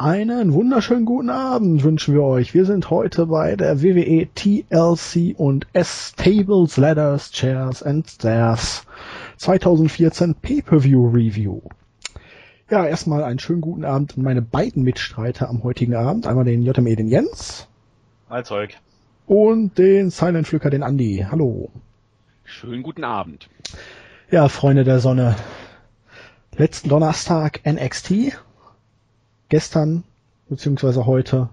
Einen wunderschönen guten Abend wünschen wir euch. Wir sind heute bei der WWE TLC und S Tables, Ladders, Chairs and Stairs 2014 Pay-Per-View Review. Ja, erstmal einen schönen guten Abend an meine beiden Mitstreiter am heutigen Abend. Einmal den JME, den Jens. Hi Zeug. Und den Silent Flücker, den Andi. Hallo. Schönen guten Abend. Ja, Freunde der Sonne. Letzten Donnerstag NXT gestern beziehungsweise heute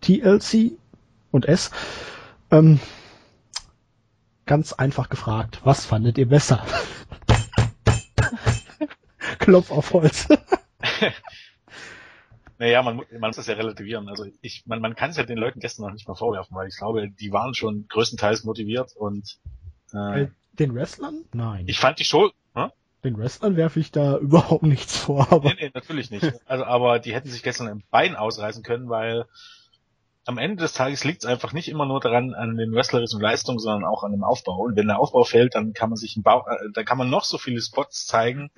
TLC und S. Ähm, ganz einfach gefragt, was fandet ihr besser? Klopf auf Holz. naja, man, man muss das ja relativieren. Also ich, man, man kann es ja den Leuten gestern noch nicht mal vorwerfen, weil ich glaube, die waren schon größtenteils motiviert und äh, den Wrestlern? Nein. Ich fand die Show, hm? Den Wrestlern werfe ich da überhaupt nichts vor. Aber nee, nee, natürlich nicht. Also, aber die hätten sich gestern im Bein ausreißen können, weil am Ende des Tages liegt es einfach nicht immer nur daran an den wrestlerischen Leistungen, sondern auch an dem Aufbau. Und wenn der Aufbau fällt, dann kann man sich ein Bau, äh, da kann man noch so viele Spots zeigen,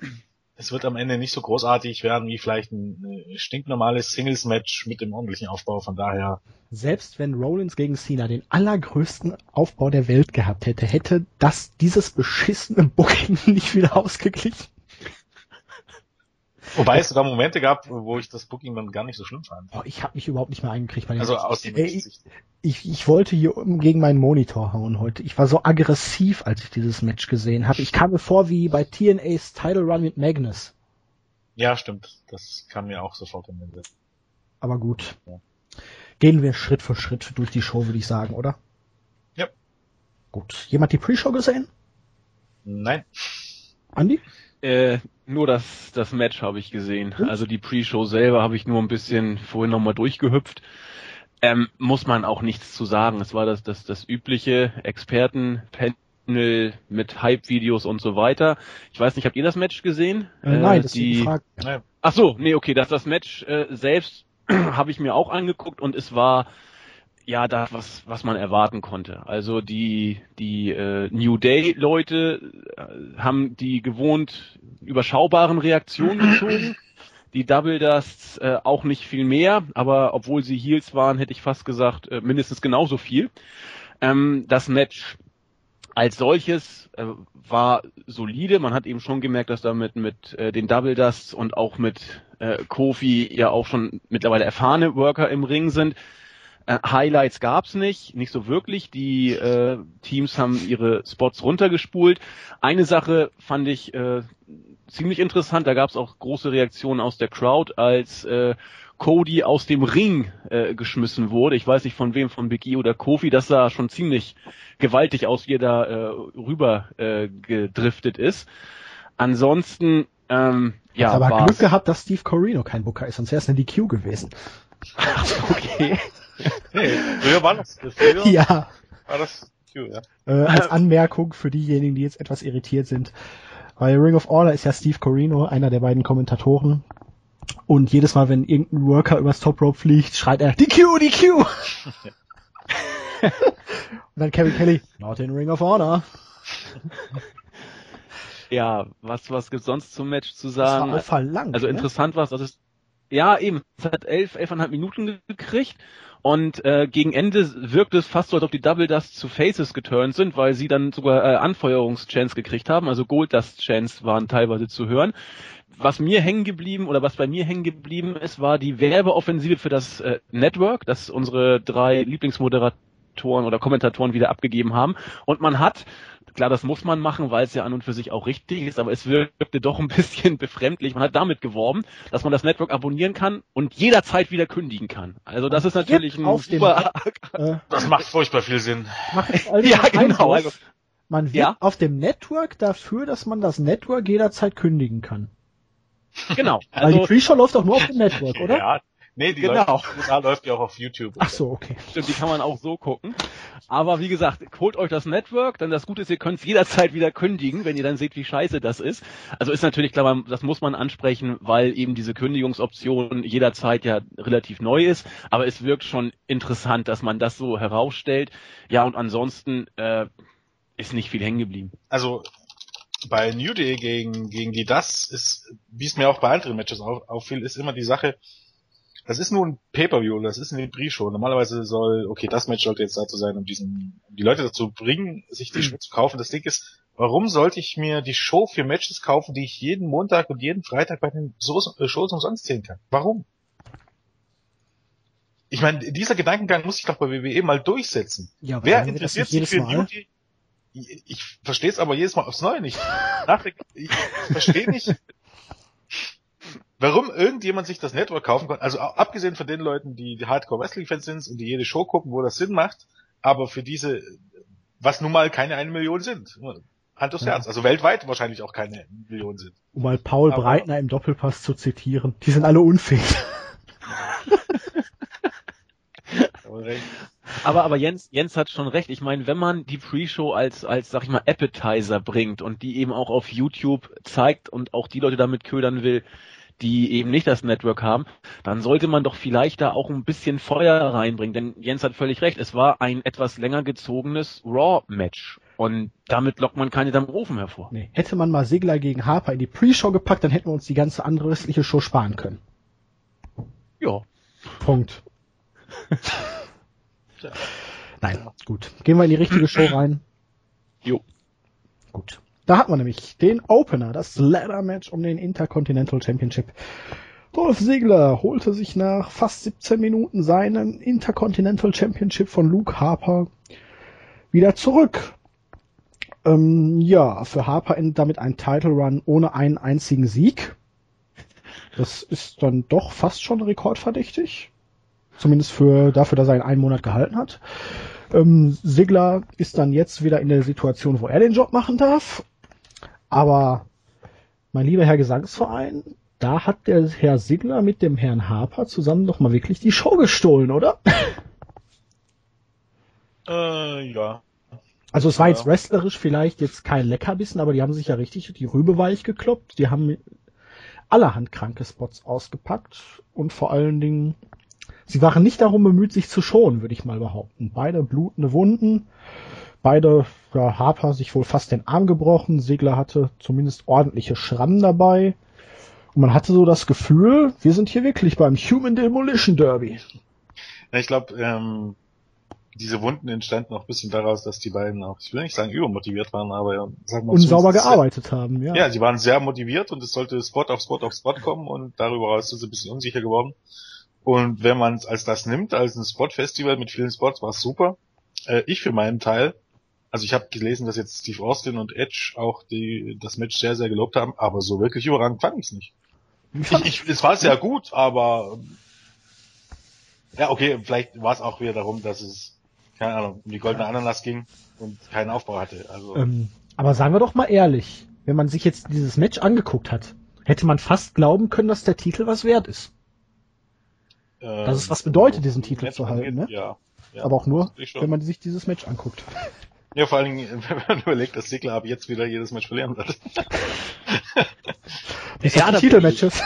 es wird am Ende nicht so großartig werden wie vielleicht ein stinknormales Singles-Match mit dem ordentlichen Aufbau. Von daher. Selbst wenn Rollins gegen Cena den allergrößten Aufbau der Welt gehabt hätte, hätte das dieses beschissene Booking nicht wieder ausgeglichen. Wobei es sogar Momente gab, wo ich das Booking dann gar nicht so schlimm fand. Oh, ich habe mich überhaupt nicht mehr eingekriegt. Bei also aus dem ich, ich, ich wollte hier gegen meinen Monitor hauen heute. Ich war so aggressiv, als ich dieses Match gesehen habe. Ich kam mir vor wie bei TNA's Title Run mit Magnus. Ja, stimmt. Das kam mir auch sofort in den Sinn. Aber gut. Ja. Gehen wir Schritt für Schritt durch die Show, würde ich sagen, oder? Ja. Gut. Jemand die Pre-Show gesehen? Nein. Andi? Äh, nur das, das Match habe ich gesehen. Hm? Also die Pre-Show selber habe ich nur ein bisschen vorhin nochmal durchgehüpft. Ähm, muss man auch nichts zu sagen. Es war das, das, das übliche Expertenpanel mit Hype-Videos und so weiter. Ich weiß nicht, habt ihr das Match gesehen? Äh, nein, äh, das die... ist die. Ach so, nee, okay, das, das Match äh, selbst habe ich mir auch angeguckt und es war ja, da was, was man erwarten konnte. Also die, die äh, New Day-Leute äh, haben die gewohnt überschaubaren Reaktionen gezogen. Die Double Dusts äh, auch nicht viel mehr, aber obwohl sie Heels waren, hätte ich fast gesagt, äh, mindestens genauso viel. Ähm, das Match als solches äh, war solide. Man hat eben schon gemerkt, dass damit mit äh, den Double Dusts und auch mit äh, Kofi ja auch schon mittlerweile erfahrene Worker im Ring sind. Äh, Highlights gab's nicht, nicht so wirklich. Die äh, Teams haben ihre Spots runtergespult. Eine Sache fand ich äh, ziemlich interessant, da gab's auch große Reaktionen aus der Crowd, als äh, Cody aus dem Ring äh, geschmissen wurde. Ich weiß nicht von wem, von Big E oder Kofi. Das sah schon ziemlich gewaltig aus, wie er da äh, rüber äh, gedriftet ist. Ansonsten, ähm, ja. aber war's. Glück gehabt, dass Steve Corino kein Booker ist, sonst wäre es eine DQ gewesen. okay. Nee, früher war das. Früher ja. War das Q, ja. Äh, als Anmerkung für diejenigen, die jetzt etwas irritiert sind. Bei Ring of Order ist ja Steve Corino einer der beiden Kommentatoren. Und jedes Mal, wenn irgendein Worker übers Top Rope fliegt, schreit er, die Q, die Q! Und dann Kevin Kelly, not in Ring of Honor. Ja, was, was gibt's sonst zum Match zu sagen? Das war lang, also ne? interessant war es, dass es, ja eben, es hat elf, elfeinhalb Minuten gekriegt und äh, gegen Ende wirkt es fast so, als ob die Double Dust zu Faces geturnt sind, weil sie dann sogar äh, Anfeuerungschance gekriegt haben. Also Gold Dust Chance waren teilweise zu hören. Was mir hängen geblieben oder was bei mir hängen geblieben ist, war die Werbeoffensive für das äh, Network, das unsere drei Lieblingsmoderatoren oder Kommentatoren wieder abgegeben haben. Und man hat Klar, das muss man machen, weil es ja an und für sich auch richtig ist, aber es wirkte doch ein bisschen befremdlich. Man hat damit geworben, dass man das Network abonnieren kann und jederzeit wieder kündigen kann. Also das ist natürlich ein super... Äh, das macht furchtbar viel Sinn. Also ja, genau. Also, man wird ja? auf dem Network dafür, dass man das Network jederzeit kündigen kann. Genau. Also, Weil die Pre-Show läuft doch nur auf dem Network, oder? Ja, Nee, die genau. läuft, da läuft die auch auf YouTube. Ach so, okay. Stimmt, die kann man auch so gucken. Aber wie gesagt, holt euch das Network, denn das Gute ist, ihr könnt es jederzeit wieder kündigen, wenn ihr dann seht, wie scheiße das ist. Also ist natürlich klar, das muss man ansprechen, weil eben diese Kündigungsoption jederzeit ja relativ neu ist. Aber es wirkt schon interessant, dass man das so herausstellt. Ja, und ansonsten äh, ist nicht viel hängen geblieben. Also bei New Day gegen, gegen die Das ist, wie es mir auch bei anderen Matches auf, auffiel, ist immer die Sache, das ist nur ein Pay-Per-View, das ist eine Pre-Show. Normalerweise soll, okay, das Match sollte jetzt dazu sein, um diesen, um die Leute dazu bringen, sich die Show zu kaufen. Das Ding ist, warum sollte ich mir die Show für Matches kaufen, die ich jeden Montag und jeden Freitag bei den äh, Shows umsonst sehen kann? Warum? Ich meine, dieser Gedankengang muss sich doch bei WWE mal durchsetzen. Ja, Wer interessiert sich für Mal? Beauty? Ich, ich verstehe es aber jedes Mal aufs Neue nicht. ich verstehe nicht, warum irgendjemand sich das Network kaufen kann. Also abgesehen von den Leuten, die, die Hardcore Wrestling Fans sind und die jede Show gucken, wo das Sinn macht, aber für diese, was nun mal keine eine Million sind. Hand aufs ja. Herz. Also weltweit wahrscheinlich auch keine Million sind. Um mal Paul aber, Breitner im Doppelpass zu zitieren. Die sind alle unfähig. aber, aber Jens, Jens hat schon recht. Ich meine, wenn man die Pre-Show als, als, sag ich mal, Appetizer bringt und die eben auch auf YouTube zeigt und auch die Leute damit ködern will, die eben nicht das Network haben, dann sollte man doch vielleicht da auch ein bisschen Feuer reinbringen. Denn Jens hat völlig recht, es war ein etwas länger gezogenes Raw-Match. Und damit lockt man keine am Ofen hervor. Nee. Hätte man mal Segler gegen Harper in die Pre-Show gepackt, dann hätten wir uns die ganze andere restliche Show sparen können. Ja. Punkt. Nein, gut. Gehen wir in die richtige Show rein. Jo. Gut. Da hat man nämlich den Opener, das Ladder Match um den Intercontinental Championship. Dolph Ziggler holte sich nach fast 17 Minuten seinen Intercontinental Championship von Luke Harper wieder zurück. Ähm, ja, für Harper endet damit ein Title Run ohne einen einzigen Sieg. Das ist dann doch fast schon rekordverdächtig. Zumindest für dafür, dass er ihn einen Monat gehalten hat. Ähm, Sigler ist dann jetzt wieder in der Situation, wo er den Job machen darf. Aber mein lieber Herr Gesangsverein, da hat der Herr Sigler mit dem Herrn Harper zusammen doch mal wirklich die Show gestohlen, oder? Äh, ja. Also es war jetzt wrestlerisch vielleicht jetzt kein Leckerbissen, aber die haben sich ja richtig die Rübe weich gekloppt. Die haben allerhand kranke Spots ausgepackt und vor allen Dingen, sie waren nicht darum bemüht, sich zu schonen, würde ich mal behaupten. Beide blutende Wunden, beide, ja, Harper sich wohl fast den Arm gebrochen, Segler hatte zumindest ordentliche Schrammen dabei. Und man hatte so das Gefühl, wir sind hier wirklich beim Human Demolition Derby. Ja, ich glaube, ähm, diese Wunden entstanden auch ein bisschen daraus, dass die beiden auch, ich will nicht sagen übermotiviert waren, aber sagen wir mal. Unsauber gearbeitet haben, ja. Ja, sie waren sehr motiviert und es sollte Spot auf Spot auf Spot kommen und darüber raus sind sie ein bisschen unsicher geworden. Und wenn man es als das nimmt, als ein Spot-Festival mit vielen Spots, war es super. Äh, ich für meinen Teil, also ich habe gelesen, dass jetzt Steve Austin und Edge auch die, das Match sehr, sehr gelobt haben, aber so wirklich überragend fand ich es nicht. Ich, ich, es war sehr gut, aber ja, okay, vielleicht war es auch wieder darum, dass es keine Ahnung, um die goldene Ananas ging und keinen Aufbau hatte. Also ähm, aber sagen wir doch mal ehrlich, wenn man sich jetzt dieses Match angeguckt hat, hätte man fast glauben können, dass der Titel was wert ist. Ähm, dass es was bedeutet, diesen Titel zu halten, ne? Ja, ja. Aber auch nur, wenn man sich dieses Match anguckt. Ja, vor allen Dingen, wenn man überlegt, dass Sigler ab jetzt wieder jedes Match verlieren wird. ja, Titelmatches.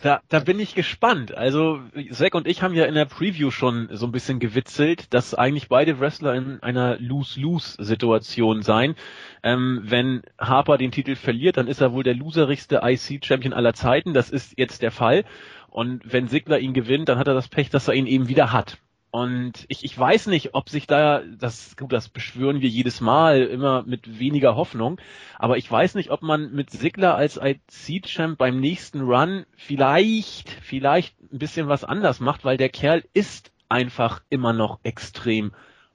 Da, da bin ich gespannt. Also Zack und ich haben ja in der Preview schon so ein bisschen gewitzelt, dass eigentlich beide Wrestler in einer Lose-Lose-Situation seien. Ähm, wenn Harper den Titel verliert, dann ist er wohl der loserigste IC-Champion aller Zeiten. Das ist jetzt der Fall. Und wenn Sigler ihn gewinnt, dann hat er das Pech, dass er ihn eben wieder hat. Und ich, ich weiß nicht, ob sich da, das, gut, das beschwören wir jedes Mal, immer mit weniger Hoffnung, aber ich weiß nicht, ob man mit Sigler als IC-Champ beim nächsten Run vielleicht, vielleicht ein bisschen was anders macht, weil der Kerl ist einfach immer noch extrem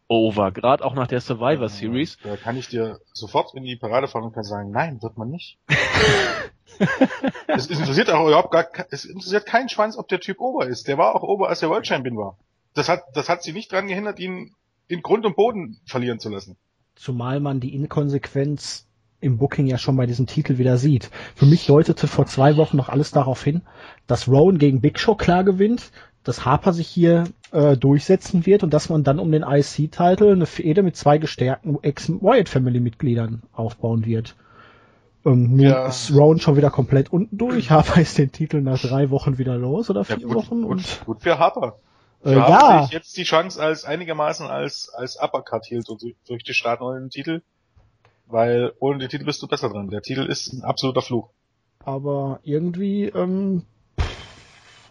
over, gerade auch nach der Survivor Series. Da kann ich dir sofort in die Parade fahren und kann sagen, nein, wird man nicht. es interessiert auch überhaupt gar, es interessiert keinen Schwanz, ob der Typ over ist. Der war auch over, als der World Champion war das hat, das hat sie nicht dran gehindert, ihn in Grund und Boden verlieren zu lassen. Zumal man die Inkonsequenz im Booking ja schon bei diesem Titel wieder sieht. Für mich deutete vor zwei Wochen noch alles darauf hin, dass Rowan gegen Big Show klar gewinnt, dass Harper sich hier äh, durchsetzen wird und dass man dann um den IC-Titel eine Fehde mit zwei gestärkten Ex-Wyatt-Family-Mitgliedern aufbauen wird. Ähm, nun ja. ist Rowan schon wieder komplett unten durch. Harper ist den Titel nach drei Wochen wieder los oder vier ja, gut, Wochen. Gut, und gut für Harper. Äh, ja. haben sich jetzt die Chance als einigermaßen als als Uppercut hielt und durch die Starten ohne den Titel, weil ohne den Titel bist du besser dran. Der Titel ist ein absoluter Fluch. Aber irgendwie ähm,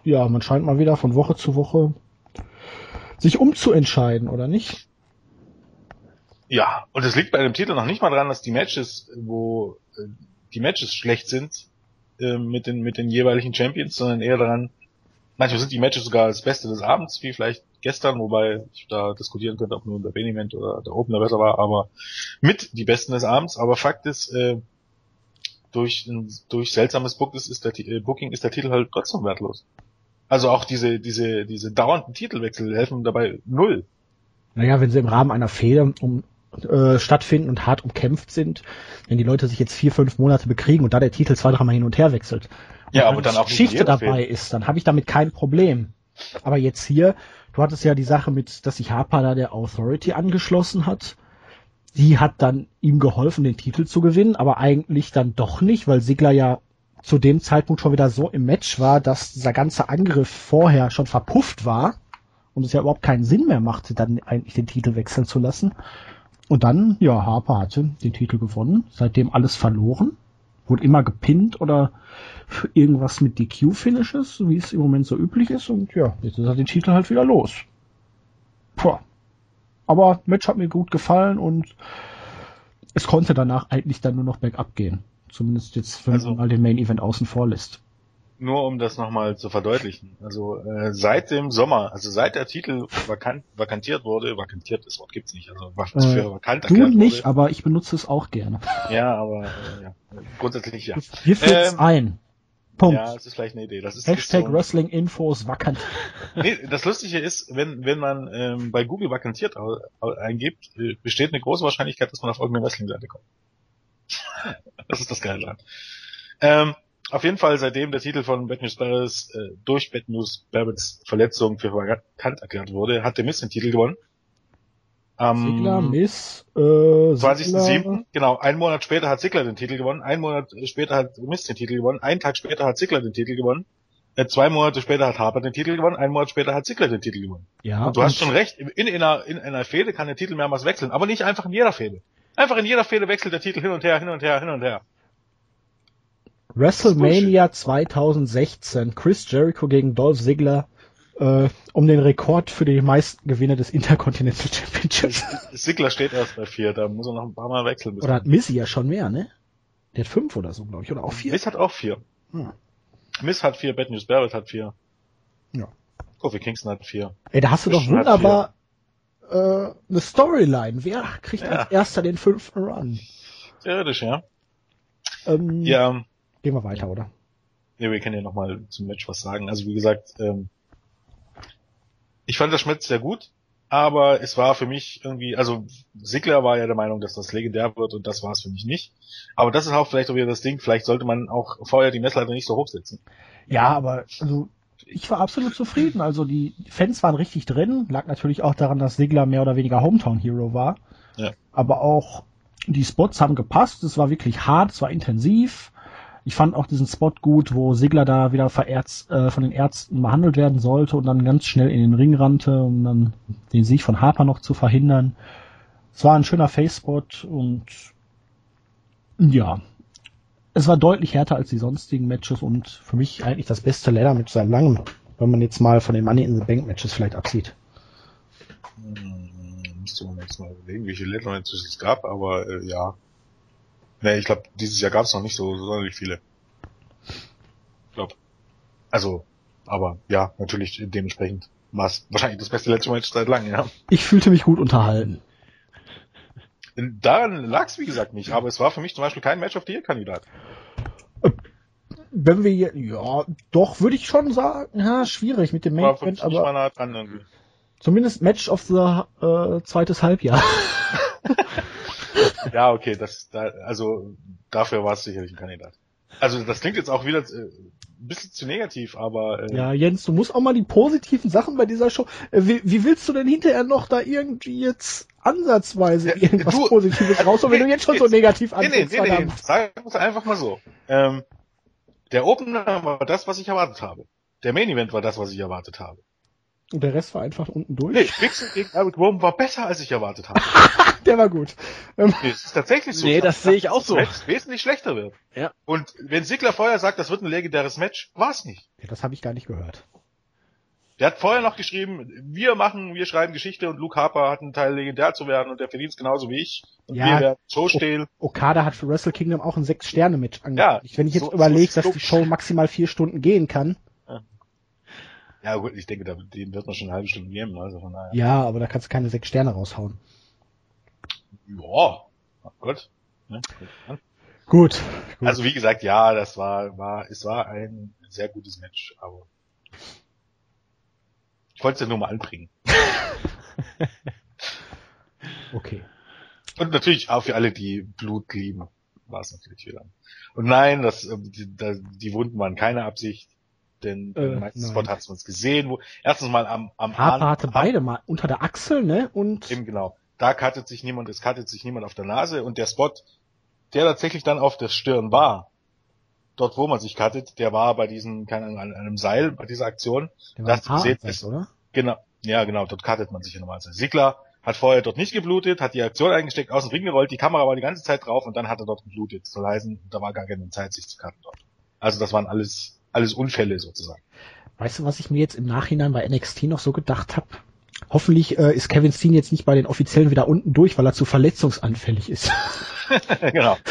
ja, man scheint mal wieder von Woche zu Woche sich umzuentscheiden, oder nicht? Ja, und es liegt bei dem Titel noch nicht mal dran, dass die Matches, wo äh, die Matches schlecht sind äh, mit den mit den jeweiligen Champions, sondern eher daran, manchmal sind die Matches sogar das Beste des Abends, wie vielleicht gestern, wobei ich da diskutieren könnte, ob nur der Main oder der Opener besser war, aber mit die Besten des Abends. Aber Fakt ist, äh, durch durch seltsames Book ist, ist der äh, Booking ist der Titel halt trotzdem wertlos. Also auch diese diese diese dauernden Titelwechsel helfen dabei null. Naja, wenn sie im Rahmen einer Fehde um äh, stattfinden und hart umkämpft sind, wenn die Leute sich jetzt vier, fünf Monate bekriegen und da der Titel zwei, dreimal hin und her wechselt. Ja, aber dann auch Geschichte dabei Film. ist, dann habe ich damit kein Problem. Aber jetzt hier, du hattest ja die Sache mit, dass sich Harper da der Authority angeschlossen hat. Die hat dann ihm geholfen, den Titel zu gewinnen, aber eigentlich dann doch nicht, weil Sigler ja zu dem Zeitpunkt schon wieder so im Match war, dass dieser ganze Angriff vorher schon verpufft war und es ja überhaupt keinen Sinn mehr machte, dann eigentlich den Titel wechseln zu lassen. Und dann, ja, Harper hatte den Titel gewonnen, seitdem alles verloren, wurde immer gepinnt oder irgendwas mit DQ-Finishes, wie es im Moment so üblich ist. Und ja, jetzt ist er den Titel halt wieder los. Puh. Aber Match hat mir gut gefallen und es konnte danach eigentlich dann nur noch bergab gehen. Zumindest jetzt, wenn Also- man mal den Main Event außen vor lässt. Nur um das nochmal zu verdeutlichen. Also äh, seit dem Sommer, also seit der Titel vakant, vakantiert wurde, vakantiert, das Wort gibt's nicht, also was Äh, für vakant Du nicht, wurde. aber ich benutze es auch gerne. Ja, aber äh, ja, grundsätzlich ja. Wir führen Ähm, ein. Punkt. Ja, das ist vielleicht eine Idee. Das ist, Hashtag so, Wrestling Infos vakant. nee, Das Lustige ist, wenn wenn man ähm, bei Google vakantiert eingibt, äh, besteht eine große Wahrscheinlichkeit, dass man auf irgendeine Wrestling-Seite kommt. das ist das Geile. Ähm, auf jeden Fall, seitdem der Titel von Bad News Barretts äh, durch Bad News Barretts Verletzung für vakant erklärt wurde, hat der Miss den Titel gewonnen. Am Sigler, Miss, äh, 20.07. Genau, einen Monat später hat Ziggler den Titel gewonnen, einen Monat später hat Miss den Titel gewonnen, einen Tag später hat Ziggler den Titel gewonnen, äh, zwei Monate später hat Harper den Titel gewonnen, einen Monat später hat Ziggler den Titel gewonnen. Ja, Und du hast schon recht, in, in, einer, in einer Fehde kann der Titel mehrmals wechseln, aber nicht einfach in jeder Fehde. Einfach in jeder Fehde wechselt der Titel hin und her, hin und her, hin und her. WrestleMania 2016. Chris Jericho gegen Dolph Ziggler äh, um den Rekord für die meisten Gewinne des Intercontinental Championships. Ziggler steht erst bei vier, da muss er noch ein paar Mal wechseln. bis- Oder hat Missy ja schon mehr, ne? Der hat fünf oder so, glaube ich. Oder auch vier. Miss hat auch vier. Hm. Miss hat vier, Bad News Barrett hat vier. Ja. Kofi Kingston hat vier. Ey, da hast du doch Christian wunderbar äh, eine Storyline. Wer kriegt Ja. als erster den fünften Run? Theoretisch, ja. Ähm, Ja, Gehen wir weiter, oder? Ja, wir können ja nochmal zum Match was sagen. Also wie gesagt, ähm, ich fand das Match sehr gut, aber es war für mich irgendwie, also Sigler war ja der Meinung, dass das legendär wird und das war es für mich nicht. Aber das ist auch vielleicht auch wieder das Ding, vielleicht sollte man auch vorher die Messlatte nicht so hochsetzen. Ja, aber also ich war absolut zufrieden. Also die Fans waren richtig drin. Lag natürlich auch daran, dass Sigler mehr oder weniger Hometown Hero war. Ja. Aber auch die Spots haben gepasst. Es war wirklich hart, es war intensiv. Ich fand auch diesen Spot gut, wo Sigler da wieder verärzt, äh, von den Ärzten behandelt werden sollte und dann ganz schnell in den Ring rannte, um dann den Sieg von Harper noch zu verhindern. Es war ein schöner Face-Spot und ja, es war deutlich härter als die sonstigen Matches und für mich eigentlich das beste Ladder-Match seit langem, wenn man jetzt mal von den Money in the Bank Matches vielleicht absieht. Hm, Müsste man jetzt mal überlegen, viele Letter es gab, aber äh, ja. Nee, ich glaube, dieses Jahr gab es noch nicht so sonderlich viele. Ich glaube. Also, aber ja, natürlich dementsprechend war es wahrscheinlich das beste letzte Match seit langem, ja. Ich fühlte mich gut unterhalten. Daran lag es wie gesagt nicht, aber es war für mich zum Beispiel kein Match of the Year Kandidat. Wenn wir, hier- ja, doch, würde ich schon sagen, ja, schwierig mit dem Main Event, aber dran irgendwie. Zumindest Match of the äh, zweites Halbjahr. Ja, okay, das, da, also dafür war es sicherlich ein Kandidat. Also das klingt jetzt auch wieder äh, ein bisschen zu negativ, aber äh, Ja, Jens, du musst auch mal die positiven Sachen bei dieser Show. Äh, Wie, wie willst du denn hinterher noch da irgendwie jetzt ansatzweise irgendwas du- Positives rausholen, wenn du jetzt schon so negativ nee, nee, anfängst? nee, nee, verdammt? sagen wir es einfach mal so. Ähm, der Opener war das, was ich erwartet habe. Der Main Event war das, was ich erwartet habe. Und der Rest war einfach unten durch? Nee, Pixel gegen Eric Rowan war besser, als ich erwartet habe. der war gut. Ähm, nee, das ist tatsächlich so. Nee, das sehe ich auch so. Match wesentlich schlechter wird. Ja. Und wenn Sigler vorher sagt, das wird ein legendäres Match, war es nicht. Ja, das habe ich gar nicht gehört. Der hat vorher noch geschrieben, wir machen, wir schreiben Geschichte und Luke Harper hat einen Teil legendär zu werden und der verdient es genauso wie ich. Und Ja. wir werden Show stehlen. Okada hat für Wrestle Kingdom auch ein Sechs-Sterne-Match angekündigt. Wenn ich jetzt so- überlege, so dass die Show maximal vier Stunden gehen kann. Ja gut, ich denke, da- den wird man schon eine halbe Stunde geben, also von daher. Ja, aber da kannst du keine sechs Sterne raushauen. Ja, oh Gott. Ne? gut. Gut. Also wie gesagt, ja, das war, war, es war ein sehr gutes Match, aber ich wollte es ja nur mal anbringen. okay. Und natürlich auch für alle, die Blut lieben, war es natürlich wieder. Und nein, das, äh, die, die Wunden waren keine Absicht, denn Äh, im meisten nein. Spot hat es uns gesehen, wo erstens mal am, am Harper Arm- hatte beide mal unter der Achsel, ne? Und Eben genau. Da cuttet sich niemand, es cuttet sich niemand auf der Nase und der Spot, der tatsächlich dann auf der Stirn war, dort wo man sich cuttet, der war bei diesem, keine Ahnung, an einem Seil bei dieser Aktion. der das Haaransatz, ist- oder? Genau, ja genau, dort cuttet man sich ja normalerweise. Sigler hat vorher dort nicht geblutet, hat die Aktion eingesteckt, aus dem Ring gerollt, die Kamera war die ganze Zeit drauf und dann hat er dort geblutet. Soll heißen, da war gar keine Zeit, sich zu cutten dort. Also das waren alles, alles Unfälle sozusagen. Weißt du, was ich mir jetzt im Nachhinein bei NXT noch so gedacht habe? Hoffentlich äh, ist Kevin Steen jetzt nicht bei den Offiziellen wieder unten durch, weil er zu verletzungsanfällig ist. genau.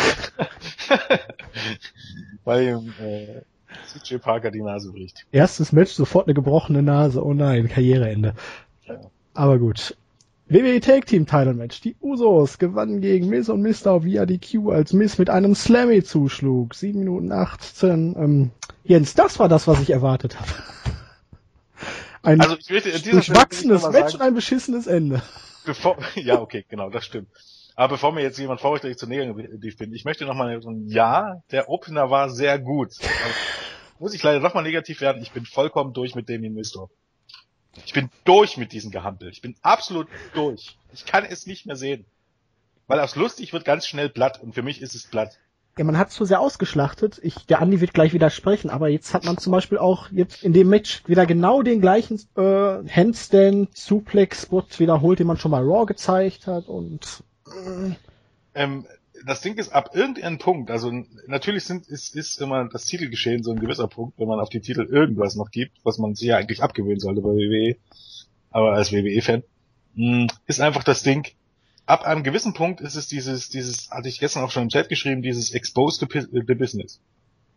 Weil ihm äh, CJ Parker die Nase bricht. Erstes Match, sofort eine gebrochene Nase. Oh nein, Karriereende. Ja. Aber gut. WWE Tag Team Title Match. Die Usos gewannen gegen Miz und Mr. via DQ, als Miz mit einem Slammy zuschlug. 7 Minuten 18. Ähm, Jens, das war das, was ich erwartet habe. Ein Also ich möchte durchwachsenes Match sagen, und ein beschissenes Ende. bevor, ja, okay, genau, das stimmt. Aber bevor mir jetzt jemand vorrichtig zu negativ bin, ich möchte nochmal sagen, ja, der Opener war sehr gut. Aber muss ich leider nochmal negativ werden, ich bin vollkommen durch mit Damien Mistor. Ich bin durch mit diesem Gehampel. Ich bin absolut durch. Ich kann es nicht mehr sehen. Weil aufs lustig wird ganz schnell platt und für mich ist es platt. Ja, man hat zu sehr ausgeschlachtet. Ich, der Andi wird gleich widersprechen, aber jetzt hat man zum Beispiel auch jetzt in dem Match wieder genau den gleichen äh, Handstand, Suplex-Spot wiederholt, den man schon mal Raw gezeigt hat und äh, Ähm, das Ding ist, ab irgendeinem Punkt, also natürlich sind, ist, ist immer das Titelgeschehen so ein gewisser Punkt, wenn man auf die Titel irgendwas noch gibt, was man sich ja eigentlich abgewöhnen sollte bei WWE, aber als WWE-Fan, mh, ist einfach das Ding, ab einem gewissen Punkt ist es dieses, dieses, hatte ich gestern auch schon im Chat geschrieben, dieses Exposed to Pi- the Business.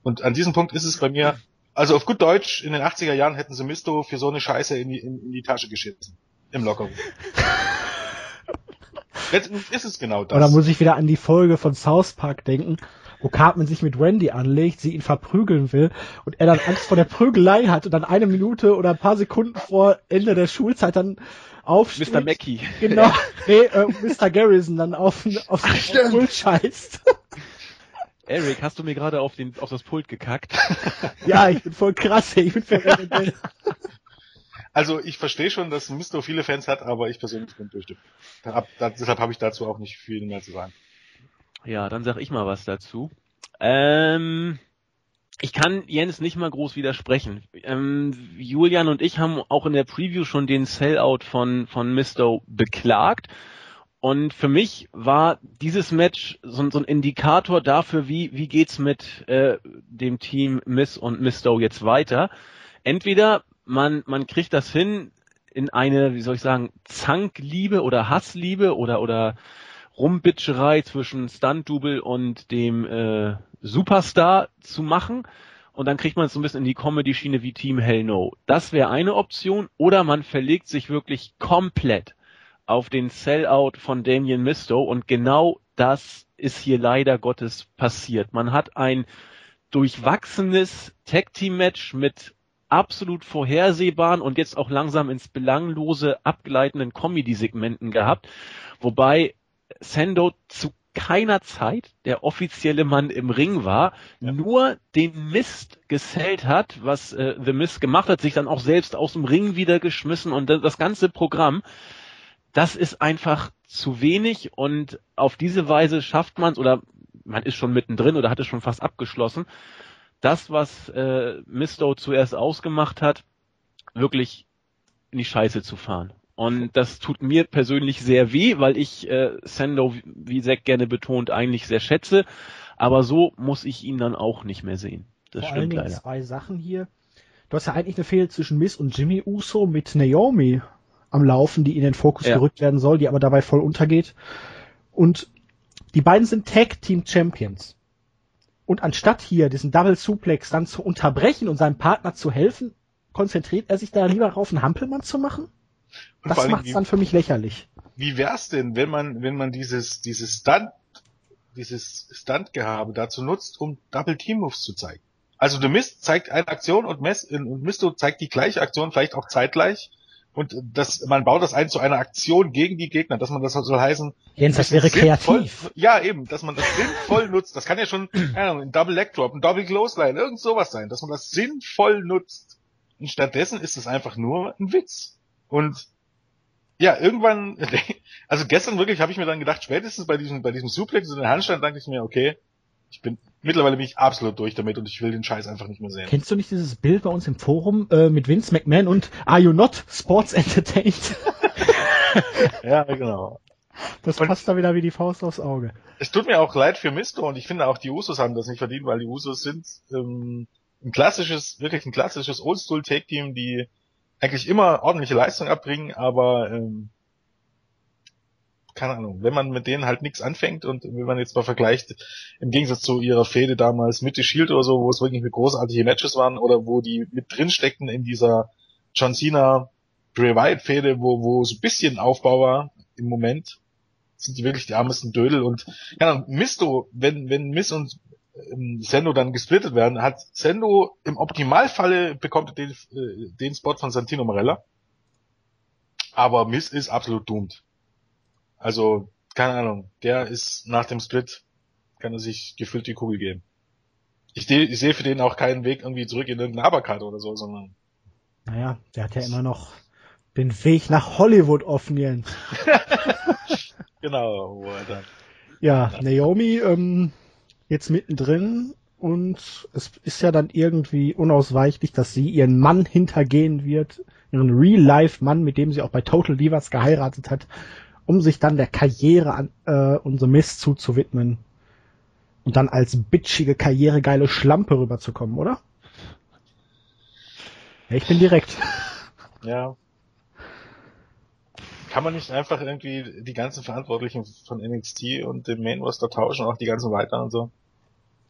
Und an diesem Punkt ist es bei mir, also auf gut Deutsch, in den 80er Jahren hätten sie Misto für so eine Scheiße in die, in, in die Tasche geschissen. Im Lockerroom. Letztendlich ist es genau das. Oder muss ich wieder an die Folge von South Park denken, wo Cartman sich mit Randy anlegt, sie ihn verprügeln will und er dann Angst vor der Prügelei hat und dann eine Minute oder ein paar Sekunden vor Ende der Schulzeit dann aufsteht. Mr. Mackey. Genau. Nee, äh, Mr. Garrison dann auf, auf den Pult scheißt. Eric, hast du mir gerade auf, den, auf das Pult gekackt? Ja, ich bin voll krass, ey. ich bin voll. Also ich verstehe schon, dass Misto viele Fans hat, aber ich persönlich bin bestimmt. Hab, da, deshalb habe ich dazu auch nicht viel mehr zu sagen. Ja, dann sag ich mal was dazu. Ähm, ich kann Jens nicht mal groß widersprechen. Ähm, Julian und ich haben auch in der Preview schon den Sellout von, von Misto beklagt. Und für mich war dieses Match so, so ein Indikator dafür, wie, wie geht's mit äh, dem Team Miss und Misto jetzt weiter. Entweder man, man kriegt das hin in eine, wie soll ich sagen, Zankliebe oder Hassliebe oder, oder Rumbitscherei zwischen Stunt-Double und dem äh, Superstar zu machen. Und dann kriegt man es so ein bisschen in die Comedy-Schiene wie Team Hell No. Das wäre eine Option. Oder man verlegt sich wirklich komplett auf den Sellout von Damien Misto. Und genau das ist hier leider Gottes passiert. Man hat ein durchwachsenes Tag-Team-Match mit absolut vorhersehbaren und jetzt auch langsam ins Belanglose abgleitenden Comedy-Segmenten gehabt. Wobei Sendo zu keiner Zeit der offizielle Mann im Ring war, Ja. nur den Mist gesellt hat, was äh, The Mist gemacht hat, sich dann auch selbst aus dem Ring wieder geschmissen und das, das ganze Programm, das ist einfach zu wenig und auf diese Weise schafft man es oder man ist schon mittendrin oder hat es schon fast abgeschlossen. Das, was äh, Misto zuerst ausgemacht hat, wirklich in die Scheiße zu fahren. Und das tut mir persönlich sehr weh, weil ich äh, Sando, wie Zack gerne betont, eigentlich sehr schätze. Aber so muss ich ihn dann auch nicht mehr sehen. Das Vor stimmt allen leider. zwei Sachen hier. Du hast ja eigentlich eine Fehde zwischen Miss und Jimmy Uso mit Naomi am Laufen, die in den Fokus Ja. gerückt werden soll, die aber dabei voll untergeht. Und die beiden sind Tag Team Champions. Und anstatt hier diesen Double Suplex dann zu unterbrechen und seinem Partner zu helfen, konzentriert er sich da lieber darauf, einen Hampelmann zu machen? Und Das macht's wie, dann für mich lächerlich. wie wär's denn, wenn man, wenn man dieses, dieses Stunt, dieses Stunt-Gehabe dazu nutzt, um Double Team Moves zu zeigen? Also The Mist zeigt eine Aktion und, Mes und Misto zeigt die gleiche Aktion, vielleicht auch zeitgleich. Und das, man baut das ein zu einer Aktion gegen die Gegner, dass man das soll heißen, Jens, das wäre sinnvoll- kreativ. Ja, eben, dass man das sinnvoll nutzt. Das kann ja schon, keine Ahnung, ein Double Leg Drop, ein Double Clothesline, irgend sowas sein, dass man das sinnvoll nutzt. Und stattdessen ist es einfach nur ein Witz. Und ja, irgendwann, also gestern wirklich habe ich mir dann gedacht, spätestens bei diesem, bei diesem Suplex und den Handstand dachte ich mir, okay, ich bin, mittlerweile bin ich absolut durch damit und ich will den Scheiß einfach nicht mehr sehen. Kennst du nicht dieses Bild bei uns im Forum äh, mit Vince McMahon und Are you not sports entertained? Ja, genau. Das Und- passt da wieder wie die Faust aufs Auge. Es tut mir auch leid für Misto und ich finde auch die Usos haben das nicht verdient, weil die Usos sind ähm, ein klassisches, wirklich ein klassisches Oldschool-Take-Team, die eigentlich immer ordentliche Leistung abbringen, aber ähm, keine Ahnung, wenn man mit denen halt nichts anfängt und wenn man jetzt mal vergleicht, im Gegensatz zu ihrer Fehde damals mit The Shield oder so, wo es wirklich mit großartige Matches waren oder wo die mit drin steckten in dieser John Cena Bray Wyatt Fehde, wo, wo so ein bisschen Aufbau war im Moment, sind die wirklich die armesten Dödel und ja, Misto, wenn, wenn Miss und ähm, Sendo dann gesplittet werden, hat Sendo im Optimalfalle bekommt den, äh, den Spot von Santino Marella. Aber Miss ist absolut doomed. Also, keine Ahnung, der ist nach dem Split, kann er sich gefühlt die Kugel geben. Ich, ich sehe für den auch keinen Weg irgendwie zurück in irgendeine Aberkarte oder so, sondern Naja, der hat ja immer noch den Weg nach Hollywood offen, Jens. genau, wo er dann Ja, Naomi ähm, jetzt mittendrin und es ist ja dann irgendwie unausweichlich, dass sie ihren Mann hintergehen wird, ihren Real-Life-Mann, mit dem sie auch bei Total Divas geheiratet hat, um sich dann der Karriere an äh, und The Miss zuzuwidmen und dann als bitchige, karrieregeile Schlampe rüberzukommen, oder? Ja, ich bin direkt. Ja. Kann man nicht einfach irgendwie die ganzen Verantwortlichen von NXT und dem Main Roster tauschen, auch die ganzen weiter und so?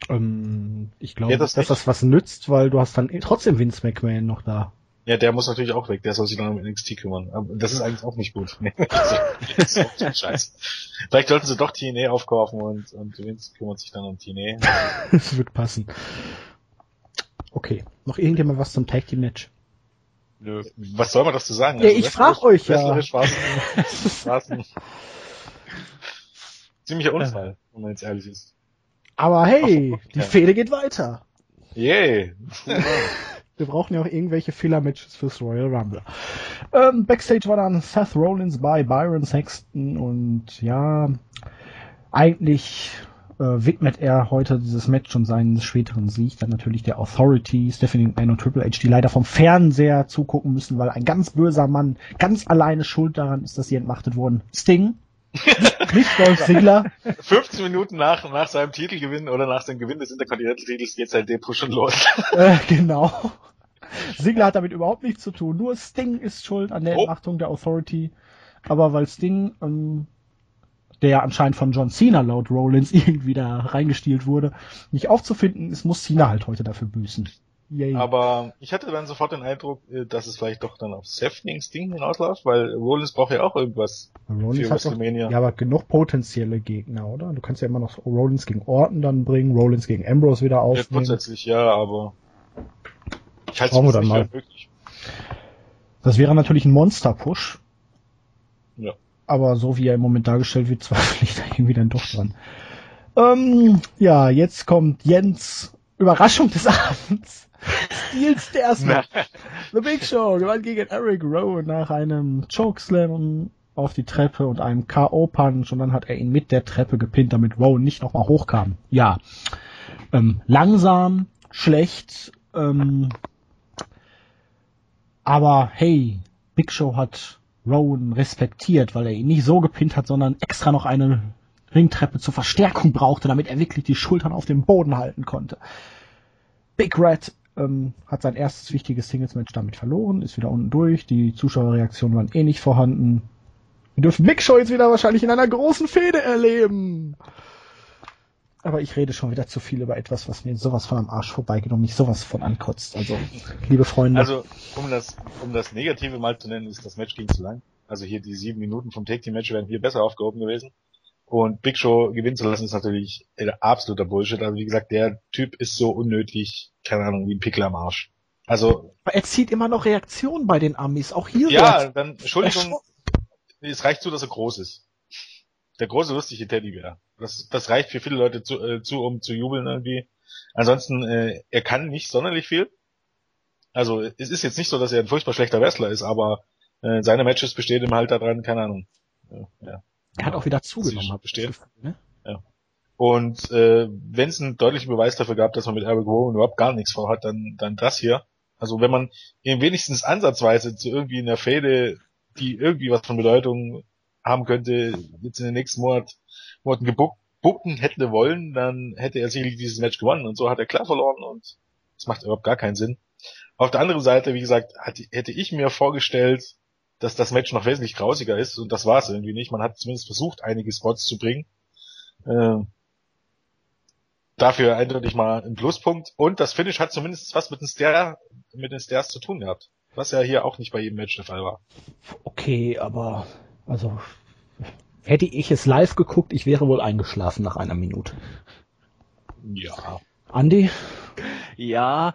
Ähm, ich glaube, Ja, das dass nicht. das was nützt, weil du hast dann trotzdem Vince McMahon noch da. Ja, der muss natürlich auch weg, der soll sich dann um NXT kümmern. Aber das ist eigentlich auch nicht gut. Nee, das ist auch so ein Scheiß. Vielleicht sollten sie doch TNA aufkaufen und, und Vince kümmert sich dann um TNA. Es wird passen. Okay. Noch irgendjemand was zum Tag Team Match? Nö. Was soll man dazu sagen? Ja, ich frag euch ja. War es ein ziemlicher Unfall, wenn man jetzt ehrlich ist. Aber hey, Ach, die ja. Fehde geht weiter. Yay! Wir brauchen ja auch irgendwelche Filler-Matches fürs Royal Rumble. Ähm, Backstage war dann Seth Rollins bei Byron Sexton und ja, eigentlich äh, widmet er heute dieses Match und seinen späteren Sieg dann natürlich der Authority, Stephanie McMahon und Triple H, die leider vom Fernseher zugucken müssen, weil ein ganz böser Mann ganz alleine schuld daran ist, dass sie entmachtet wurden. Sting, nicht Dolph Ziggler. 15 Minuten nach, nach seinem Titelgewinn oder nach seinem Gewinn des Intercontinental-Titels geht sein Depot schon los. Äh, genau. Ziggler hat damit überhaupt nichts zu tun. Nur Sting ist schuld an der Oh. Entmachtung der Authority. Aber weil Sting, ähm, der anscheinend von John Cena laut Rollins irgendwie da reingestielt wurde, nicht aufzufinden ist, muss Cena halt heute dafür büßen. Yay. Aber ich hatte dann sofort den Eindruck, äh, dass es vielleicht doch dann auf Seth gegen Sting hinausläuft, weil Rollins braucht ja auch irgendwas. Rollins für hat doch, WrestleMania. ja, aber genug potenzielle Gegner, oder? Du kannst ja immer noch Rollins gegen Orton dann bringen, Rollins gegen Ambrose wieder Ja, aufnehmen. grundsätzlich ja, aber ich halte es nicht für möglich. Das wäre natürlich ein Monster-Push. Ja. Aber so wie er im Moment dargestellt wird, zweifle ich da irgendwie dann doch dran. Ähm, ja, jetzt kommt Jens Überraschung des Abends. Steel Stairs The Big Show gewann gegen Eric Rowe nach einem Chokeslam auf die Treppe und einem K.O.-Punch und dann hat er ihn mit der Treppe gepinnt, damit Rowe nicht nochmal hochkam. Ja, ähm, langsam, schlecht, ähm, aber hey, Big Show hat Rowan respektiert, weil er ihn nicht so gepinnt hat, sondern extra noch eine Ringtreppe zur Verstärkung brauchte, damit er wirklich die Schultern auf dem Boden halten konnte. Big Red ähm, hat sein erstes wichtiges Singles-Match damit verloren, ist wieder unten durch, die Zuschauerreaktionen waren eh nicht vorhanden. Wir dürfen Big Show jetzt wieder wahrscheinlich in einer großen Fehde erleben. Aber ich rede schon wieder zu viel über etwas, was mir sowas von am Arsch vorbeigenommen, mich sowas von ankotzt. Also, liebe Freunde. Also, um das, um das Negative mal zu nennen, ist das Match ging zu lang. Also hier die sieben Minuten vom Take Team Match wären hier besser aufgehoben gewesen. Und Big Show gewinnen zu lassen ist natürlich absoluter Bullshit. Also wie gesagt, der Typ ist so unnötig, keine Ahnung, wie ein Pickel am Arsch. Also. Er zieht immer noch Reaktionen bei den Amis, auch hier. Ja, dann, Entschuldigung, es reicht zu, dass er groß ist. Der große lustige Teddybär. Das, das reicht für viele Leute zu, äh, zu um zu jubeln irgendwie. Ansonsten, äh, er kann nicht sonderlich viel. Also es ist jetzt nicht so, dass er ein furchtbar schlechter Wrestler ist, aber äh, seine Matches bestehen ihm halt daran, keine Ahnung. Ja, ja. Er hat auch wieder zugenommen. Bestehen. Ne? Ja. Und äh, wenn es einen deutlichen Beweis dafür gab, dass man mit Eric Rowan überhaupt gar nichts vorhat, dann, dann das hier. Also wenn man ihn wenigstens ansatzweise zu irgendwie in der Fehde, die irgendwie was von Bedeutung haben könnte, jetzt in den nächsten Monat, Monaten gebucken hätte wollen, dann hätte er sicherlich dieses Match gewonnen. Und so hat er klar verloren und das macht überhaupt gar keinen Sinn. Auf der anderen Seite, wie gesagt, hätte ich mir vorgestellt, dass das Match noch wesentlich grausiger ist und das war es irgendwie nicht. Man hat zumindest versucht, einige Spots zu bringen. Äh, dafür eindeutig mal ein Pluspunkt und das Finish hat zumindest was mit den, Stair, mit den Stairs zu tun gehabt. Was ja hier auch nicht bei jedem Match der Fall war. Okay, aber also hätte ich es live geguckt, ich wäre wohl eingeschlafen nach einer Minute. Ja. Andi? Ja,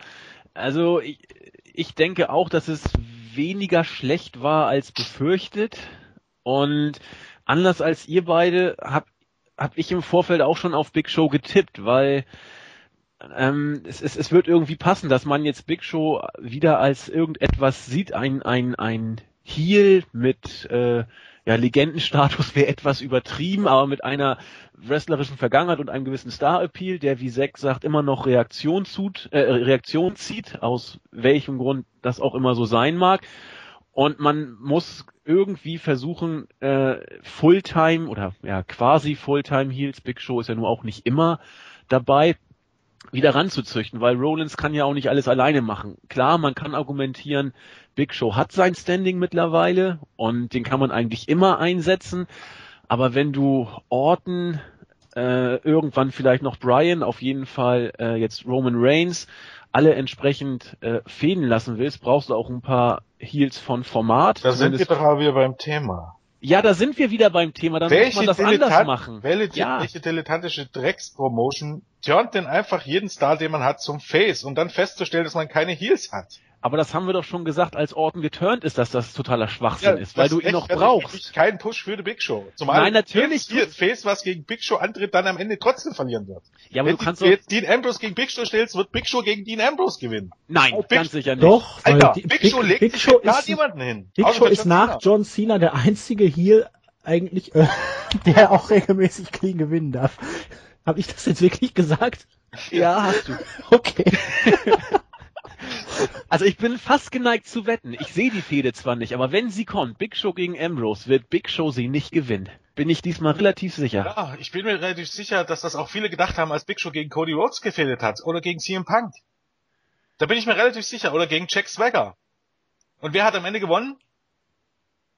also ich, ich denke auch, dass es weniger schlecht war als befürchtet. Und anders als ihr beide habe hab ich im Vorfeld auch schon auf Big Show getippt, weil ähm, es, es, es wird irgendwie passen, dass man jetzt Big Show wieder als irgendetwas sieht, ein, ein, ein Heel mit äh, ja, Legendenstatus wäre etwas übertrieben, aber mit einer wrestlerischen Vergangenheit und einem gewissen Star-Appeal, der, wie Zack sagt, immer noch Reaktion, zut, äh, Reaktion zieht, aus welchem Grund das auch immer so sein mag. Und man muss irgendwie versuchen, äh, Fulltime oder ja quasi Fulltime Heels, Big Show ist ja nur auch nicht immer dabei, wieder ranzuzüchten, weil Rollins kann ja auch nicht alles alleine machen. Klar, man kann argumentieren, Big Show hat sein Standing mittlerweile und den kann man eigentlich immer einsetzen. Aber wenn du Orton, äh, irgendwann vielleicht noch Brian, auf jeden Fall äh, jetzt Roman Reigns, alle entsprechend äh, fäden lassen willst, brauchst du auch ein paar Heels von Format. Da sind wir doch aber wieder beim Thema. Ja, da sind wir wieder beim Thema, dann welche muss man das anders machen. Welche, ja. welche dilettantische Dreckspromotion turnt denn einfach jeden Star, den man hat, zum Face und dann festzustellen, dass man keine Heels hat? Aber das haben wir doch schon gesagt, als Orton geturnt ist, dass das totaler Schwachsinn ja, ist, weil du ihn noch brauchst. Kein Push für die Big Show. Zumal Nein, natürlich. Hier Face, was gegen Big Show antritt, dann am Ende trotzdem verlieren wird. Ja, aber Wenn du kannst du jetzt Dean Ambrose gegen Big Show stellst, wird Big Show gegen Dean Ambrose gewinnen. Nein, oh, ganz sicher nicht. Doch, Alter, Big, Big, Show legt Big Show ist, niemanden hin. Big Show ist nach John Cena der einzige Heel eigentlich, äh, der auch regelmäßig clean gewinnen darf. Habe ich das jetzt wirklich gesagt? Ja, hast du. Okay. Also ich bin fast geneigt zu wetten. Ich sehe die Fehde zwar nicht, aber wenn sie kommt, Big Show gegen Ambrose, wird Big Show sie nicht gewinnen. Bin ich diesmal relativ sicher. Ja, ich bin mir relativ sicher, dass das auch viele gedacht haben, als Big Show gegen Cody Rhodes gefädelt hat oder gegen CM Punk. Da bin ich mir relativ sicher. Oder gegen Jack Swagger. Und wer hat am Ende gewonnen?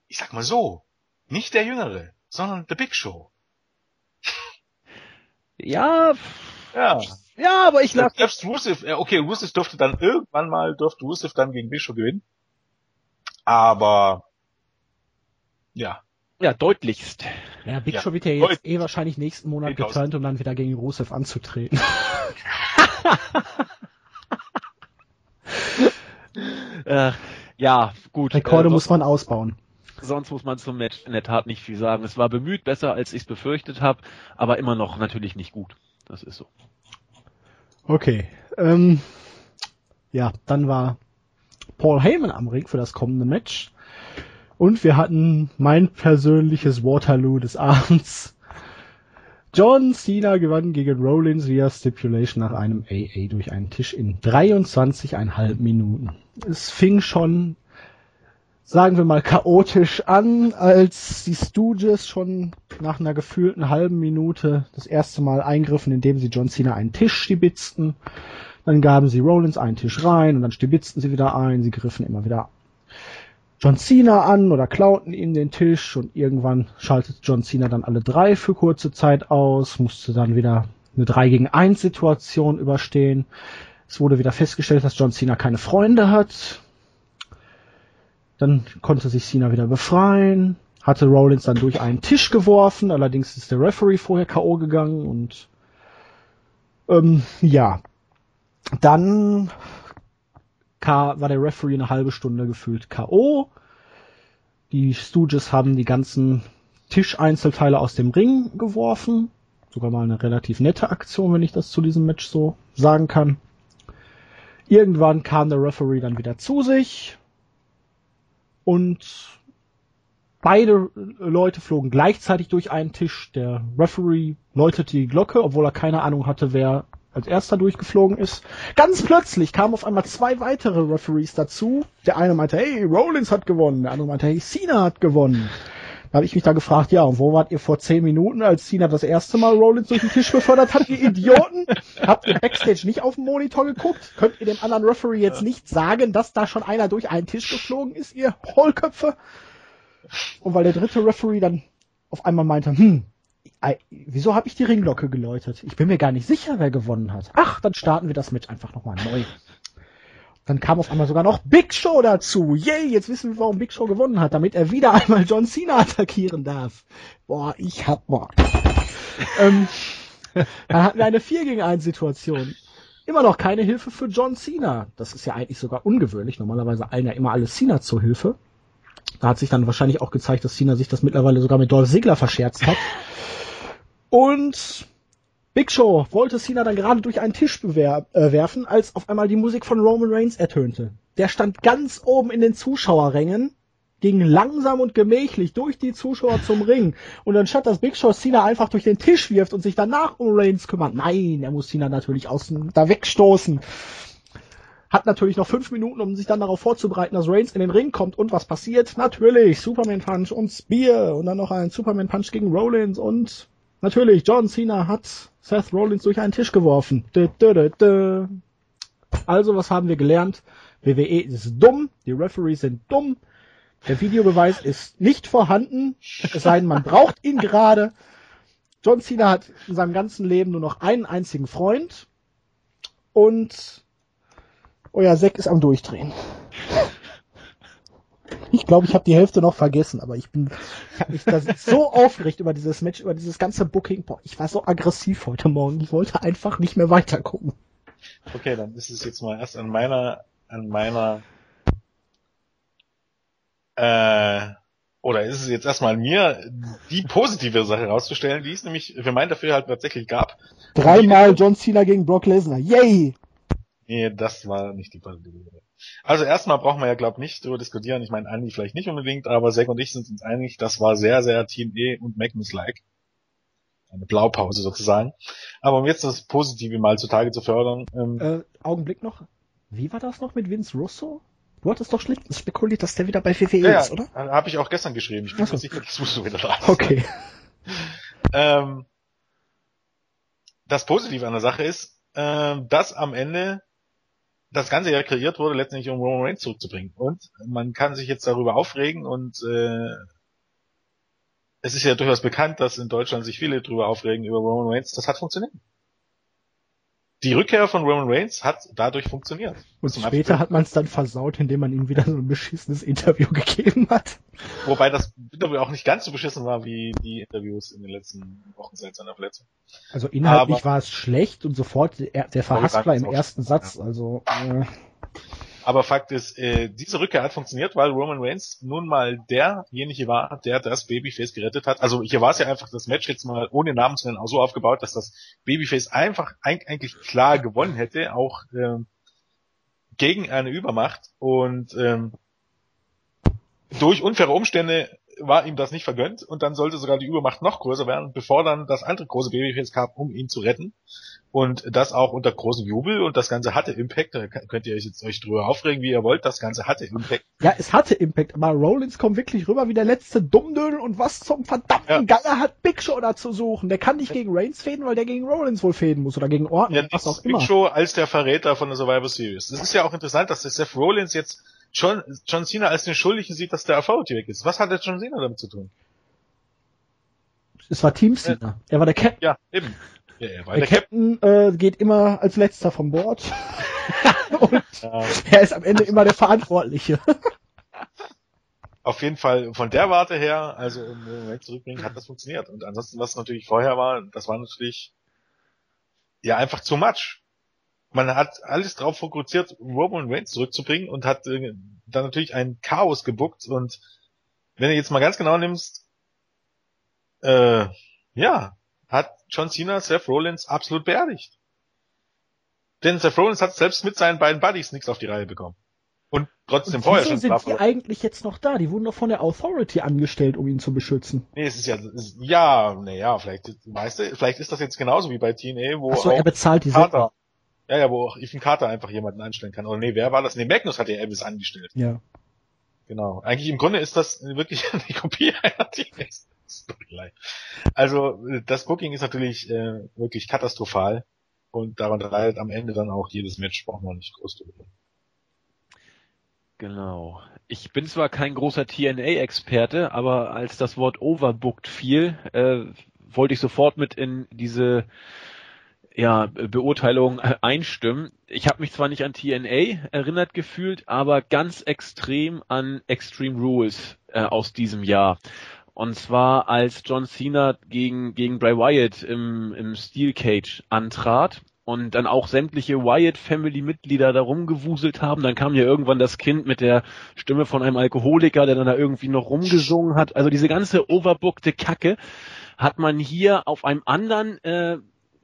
Ich sag mal so. Nicht der Jüngere, sondern The Big Show. Ja. Ja. Ja, aber ich glaube. Selbst Rusev, okay, Rusev durfte dann irgendwann mal, durfte Rusev dann gegen Big Show gewinnen. Aber, ja. Ja, deutlichst. Ja, Big ja, Show wird ja jetzt eh wahrscheinlich nächsten Monat geturnt, um dann wieder gegen Rusev anzutreten. äh, ja, gut. Rekorde äh, muss man ausbauen. Sonst muss man zum Match in der Tat nicht viel sagen. Es war bemüht, besser als ich es befürchtet habe, aber immer noch natürlich nicht gut. Das ist so. Okay. Ähm, ja, dann war Paul Heyman am Ring für das kommende Match. Und wir hatten mein persönliches Waterloo des Abends. John Cena gewann gegen Rollins via Stipulation nach einem AA durch einen Tisch in 23,5 Minuten. Es fing schon sagen wir mal, chaotisch an, als die Stooges schon nach einer gefühlten halben Minute das erste Mal eingriffen, indem sie John Cena einen Tisch stibitzten. Dann gaben sie Rollins einen Tisch rein und dann stibitzten sie wieder ein. Sie griffen immer wieder John Cena an oder klauten ihm den Tisch und irgendwann schaltete John Cena dann alle drei für kurze Zeit aus, musste dann wieder eine 3 gegen 1 Situation überstehen. Es wurde wieder festgestellt, dass John Cena keine Freunde hat. Dann konnte sich Cena wieder befreien, hatte Rollins dann durch einen Tisch geworfen, allerdings ist der Referee vorher K.O. gegangen und ähm, ja. Dann war der Referee eine halbe Stunde gefühlt K.O. Die Stooges haben die ganzen Tischeinzelteile aus dem Ring geworfen. Sogar mal eine relativ nette Aktion, wenn ich das zu diesem Match so sagen kann. Irgendwann kam der Referee dann wieder zu sich und beide Leute flogen gleichzeitig durch einen Tisch. Der Referee läutete die Glocke, obwohl er keine Ahnung hatte, wer als erster durchgeflogen ist. Ganz plötzlich kamen auf einmal zwei weitere Referees dazu. Der eine meinte, hey, Rollins hat gewonnen. Der andere meinte, hey, Cena hat gewonnen. Da habe ich mich da gefragt, ja, und wo wart ihr vor zehn Minuten, als Cena das erste Mal Rollins durch den Tisch befördert hat, ihr Idioten? Habt ihr Backstage nicht auf dem Monitor geguckt? Könnt ihr dem anderen Referee jetzt nicht sagen, dass da schon einer durch einen Tisch geflogen ist, ihr Hohlköpfe? Und weil der dritte Referee dann auf einmal meinte, hm, wieso habe ich die Ringglocke geläutet? Ich bin mir gar nicht sicher, wer gewonnen hat. Ach, dann starten wir das Match einfach nochmal neu. Dann kam auf einmal sogar noch Big Show dazu. Yay, jetzt wissen wir, warum Big Show gewonnen hat, damit er wieder einmal John Cena attackieren darf. Boah, ich hab Bock. ähm, dann hatten wir eine 4 gegen 1 Situation. Immer noch keine Hilfe für John Cena. Das ist ja eigentlich sogar ungewöhnlich. Normalerweise eilen ja immer alle Cena zur Hilfe. Da hat sich dann wahrscheinlich auch gezeigt, dass Cena sich das mittlerweile sogar mit Dolph Ziggler verscherzt hat. Und Big Show wollte Cena dann gerade durch einen Tisch äh, werfen, als auf einmal die Musik von Roman Reigns ertönte. Der stand ganz oben in den Zuschauerrängen, ging langsam und gemächlich durch die Zuschauer zum Ring. Und anstatt dass Big Show Cena einfach durch den Tisch wirft und sich danach um Reigns kümmert, nein, er muss Cena natürlich außen da wegstoßen. Hat natürlich noch fünf Minuten, um sich dann darauf vorzubereiten, dass Reigns in den Ring kommt. Und was passiert? Natürlich, Superman Punch und Spear und dann noch ein Superman Punch gegen Rollins und natürlich, John Cena hat Seth Rollins durch einen Tisch geworfen. Also, was haben wir gelernt? WWE ist dumm, die Referees sind dumm, der Videobeweis ist nicht vorhanden, es sei denn, man braucht ihn gerade. John Cena hat in seinem ganzen Leben nur noch einen einzigen Freund und euer Sack ist am Durchdrehen. Ich glaube, ich habe die Hälfte noch vergessen, aber ich bin, ich habe mich da so aufgeregt über dieses Match, über dieses ganze Booking. Boah, ich war so aggressiv heute Morgen. Ich wollte einfach nicht mehr weiter gucken. Okay, dann ist es jetzt mal erst an meiner, an meiner, äh, oder ist es jetzt erstmal an mir, die positive Sache rauszustellen, die es nämlich für mein dafür halt tatsächlich gab. Dreimal John Cena gegen Brock Lesnar. Yay! Nee, das war nicht die positive Sache. Also erstmal brauchen wir ja, glaube nicht darüber diskutieren. Ich meine, Andi vielleicht nicht unbedingt, aber Zack und ich sind uns einig, das war sehr, sehr Team E und Magnus-like. Eine Blaupause sozusagen. Aber um jetzt das Positive mal zutage zu fördern. Ähm, äh, Augenblick noch. Wie war das noch mit Vince Russo? Du hattest doch spekuliert, dass der wieder bei WWE ja, ist, oder? Habe ich auch gestern geschrieben. Ich bin mir sicher, dass Russo wieder da ist. Okay. ähm, das Positive an der Sache ist, äh, dass am Ende das Ganze ja kreiert wurde, letztendlich um Roman Reigns zurückzubringen. Und man kann sich jetzt darüber aufregen und äh, es ist ja durchaus bekannt, dass in Deutschland sich viele darüber aufregen über Roman Reigns. Das hat funktioniert die Rückkehr von Roman Reigns hat dadurch funktioniert. Und später hat man es dann versaut, indem man ihm wieder so ein beschissenes Interview gegeben hat. Wobei das Interview auch nicht ganz so beschissen war wie die Interviews in den letzten Wochen seit seiner Verletzung. Also inhaltlich Aber war es schlecht und sofort der, der Verhaspler im ersten Satz. Also äh, aber Fakt ist, äh, diese Rückkehr hat funktioniert, weil Roman Reigns nun mal derjenige war, der das Babyface gerettet hat. Also hier war es ja einfach das Match jetzt mal ohne Namen zu nennen auch so aufgebaut, dass das Babyface einfach eigentlich klar gewonnen hätte, auch ähm, gegen eine Übermacht und ähm, durch unfaire Umstände war ihm das nicht vergönnt und dann sollte sogar die Übermacht noch größer werden, bevor dann das andere große Babyface kam, um ihn zu retten. Und das auch unter großem Jubel und das Ganze hatte Impact. Da könnt ihr euch jetzt euch drüber aufregen, wie ihr wollt. Das Ganze hatte Impact. Ja, es hatte Impact, aber Rollins kommt wirklich rüber wie der letzte Dummdödel und was zum verdammten ja. Geier hat Big Show da zu suchen? Der kann nicht gegen Reigns fäden, weil der gegen Rollins wohl fäden muss oder gegen Orton, ja, was auch Big immer. Big Show als der Verräter von der Survivor Series. Das ist ja auch interessant, dass der Seth Rollins jetzt John, John Cena als den Schuldigen sieht, dass der Authority weg ist. Was hat jetzt John Cena damit zu tun? Es war Team Cena. Er war der Captain. Ja, eben. Ja, er war der, der Captain, Captain äh, geht immer als letzter vom Bord. Und ja. er ist am Ende immer der Verantwortliche. Auf jeden Fall von der Warte her, also im Moment zurückbringen, hat das funktioniert. Und ansonsten, was natürlich vorher war, das war natürlich ja einfach zu much man hat alles drauf fokussiert, Roman Reigns zurückzubringen und hat äh, dann natürlich ein Chaos gebuckt und wenn du jetzt mal ganz genau nimmst, äh, ja, hat John Cena Seth Rollins absolut beerdigt. Denn Seth Rollins hat selbst mit seinen beiden Buddies nichts auf die Reihe bekommen. Und trotzdem und vorher schon. sind die eigentlich jetzt noch da? Die wurden doch von der Authority angestellt, um ihn zu beschützen. Nee, es ist ja, ist, ja, naja, vielleicht, weißt du, vielleicht ist das jetzt genauso wie bei TNA, wo Ach so, er bezahlt die Carter, ja, ja, wo auch Ethan Carter einfach jemanden anstellen kann. Oder nee, wer war das? Nee, Magnus hat ja Elvis angestellt. Ja. Genau. Eigentlich im Grunde ist das wirklich eine Kopie einer Storyline. Also das Booking ist natürlich äh, wirklich katastrophal und daran leidet am Ende dann auch jedes Match, brauchen wir nicht groß drüber. Genau. Ich bin zwar kein großer TNA-Experte, aber als das Wort overbooked fiel, äh, wollte ich sofort mit in diese ja, Beurteilung äh, einstimmen. Ich habe mich zwar nicht an TNA erinnert gefühlt, aber ganz extrem an Extreme Rules äh, aus diesem Jahr. Und zwar als John Cena gegen, gegen Bray Wyatt im, im Steel Cage antrat und dann auch sämtliche Wyatt Family Mitglieder da rumgewuselt haben. Dann kam ja irgendwann das Kind mit der Stimme von einem Alkoholiker, der dann da irgendwie noch rumgesungen hat. Also diese ganze overbookte Kacke hat man hier auf einem anderen äh,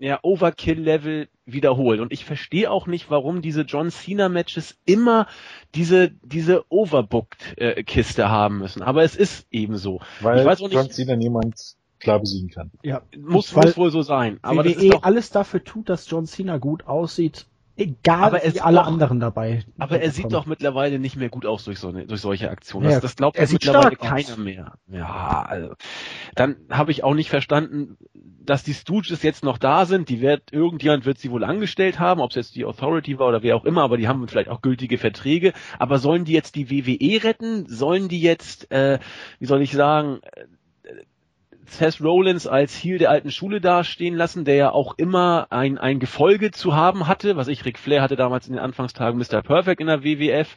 ja, Overkill-Level wiederholt. Und ich verstehe auch nicht, warum diese John Cena-Matches immer diese, diese Overbooked-Kiste haben müssen. Aber es ist eben so. Weil ich weiß auch nicht, John Cena niemand klar besiegen kann. Ja, muss, muss wohl so sein. Aber WWE das ist doch, alles dafür tut, dass John Cena gut aussieht, Egal aber wie alle doch, anderen dabei. Aber er sieht doch mittlerweile nicht mehr gut aus durch, so eine, durch solche Aktionen. Das, ja, das glaubt er mittlerweile keiner mehr. Ja, also. Dann habe ich auch nicht verstanden, dass die Stooges jetzt noch da sind. Die wird, irgendjemand wird sie wohl angestellt haben, ob es jetzt die Authority war oder wer auch immer, aber die haben vielleicht auch gültige Verträge. Aber sollen die jetzt die WWE retten? Sollen die jetzt, äh, wie soll ich sagen, Seth Rollins als Heel der alten Schule dastehen lassen, der ja auch immer ein, ein Gefolge zu haben hatte, was ich, Ric Flair hatte damals in den Anfangstagen Mr. Perfect in der WWF.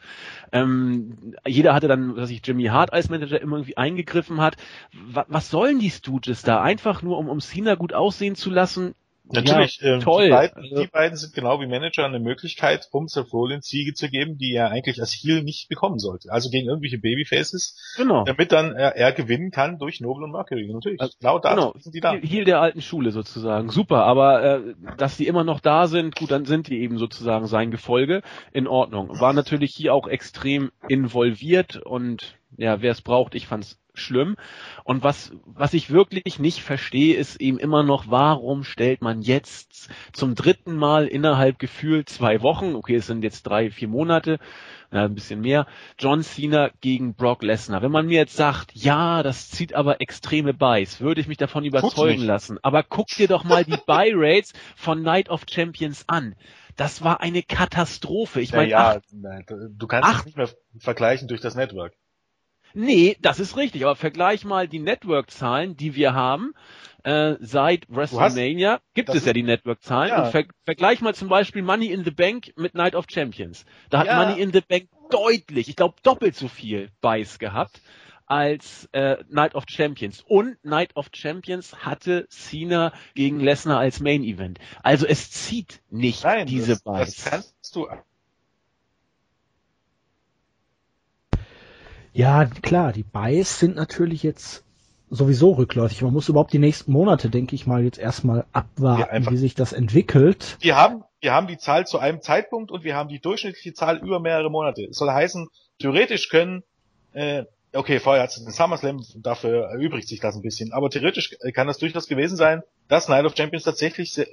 Ähm, jeder hatte dann, was ich, Jimmy Hart als Manager immer irgendwie eingegriffen hat. Was, was sollen die Stooges da? Einfach nur, um, um Cena gut aussehen zu lassen? Natürlich, ja, ähm, toll. Die beiden, also, die beiden sind genau wie Manager eine Möglichkeit, um Seth Rollins Siege zu geben, die er eigentlich als Heel nicht bekommen sollte. Also gegen irgendwelche Babyfaces, genau. damit dann er, er gewinnen kann durch Noble und Mercury. Natürlich, also, genau da genau. sind die da. Heel der alten Schule sozusagen. Super, aber äh, dass die immer noch da sind, gut, dann sind die eben sozusagen sein Gefolge. In Ordnung. War natürlich hier auch extrem involviert und ja, wer es braucht, ich fand's schlimm. Und was, was ich wirklich nicht verstehe, ist eben immer noch, warum stellt man jetzt zum dritten Mal innerhalb gefühlt zwei Wochen, okay, es sind jetzt drei, vier Monate, ja, ein bisschen mehr, John Cena gegen Brock Lesnar. Wenn man mir jetzt sagt, ja, das zieht aber extreme Buys, würde ich mich davon überzeugen lassen. Aber guck dir doch mal die Buy Rates von Night of Champions an. Das war eine Katastrophe. Ich meine, ja, ja, du kannst es nicht mehr vergleichen durch das Network. Nee, das ist richtig, aber vergleich mal die Network-Zahlen, die wir haben. Äh, seit WrestleMania hast, gibt es ja die Network-Zahlen. Ja. Und ver vergleich mal zum Beispiel Money in the Bank mit Night of Champions. Da hat ja. Money in the Bank deutlich, ich glaube doppelt so viel Buys gehabt als äh, Night of Champions. Und Night of Champions hatte Cena gegen Lesnar als Main Event. Also es zieht nicht Nein, diese das, Buys. Das kannst du Ja, klar, die Buys sind natürlich jetzt sowieso rückläufig. Man muss überhaupt die nächsten Monate, denke ich mal, jetzt erstmal abwarten, ja, wie sich das entwickelt. Wir haben, wir haben die Zahl zu einem Zeitpunkt und wir haben die durchschnittliche Zahl über mehrere Monate. Es soll heißen, theoretisch können äh, Okay, vorher hat es den SummerSlam, dafür erübrigt sich das ein bisschen. Aber theoretisch kann das durchaus gewesen sein, dass Night of Champions tatsächlich sehr,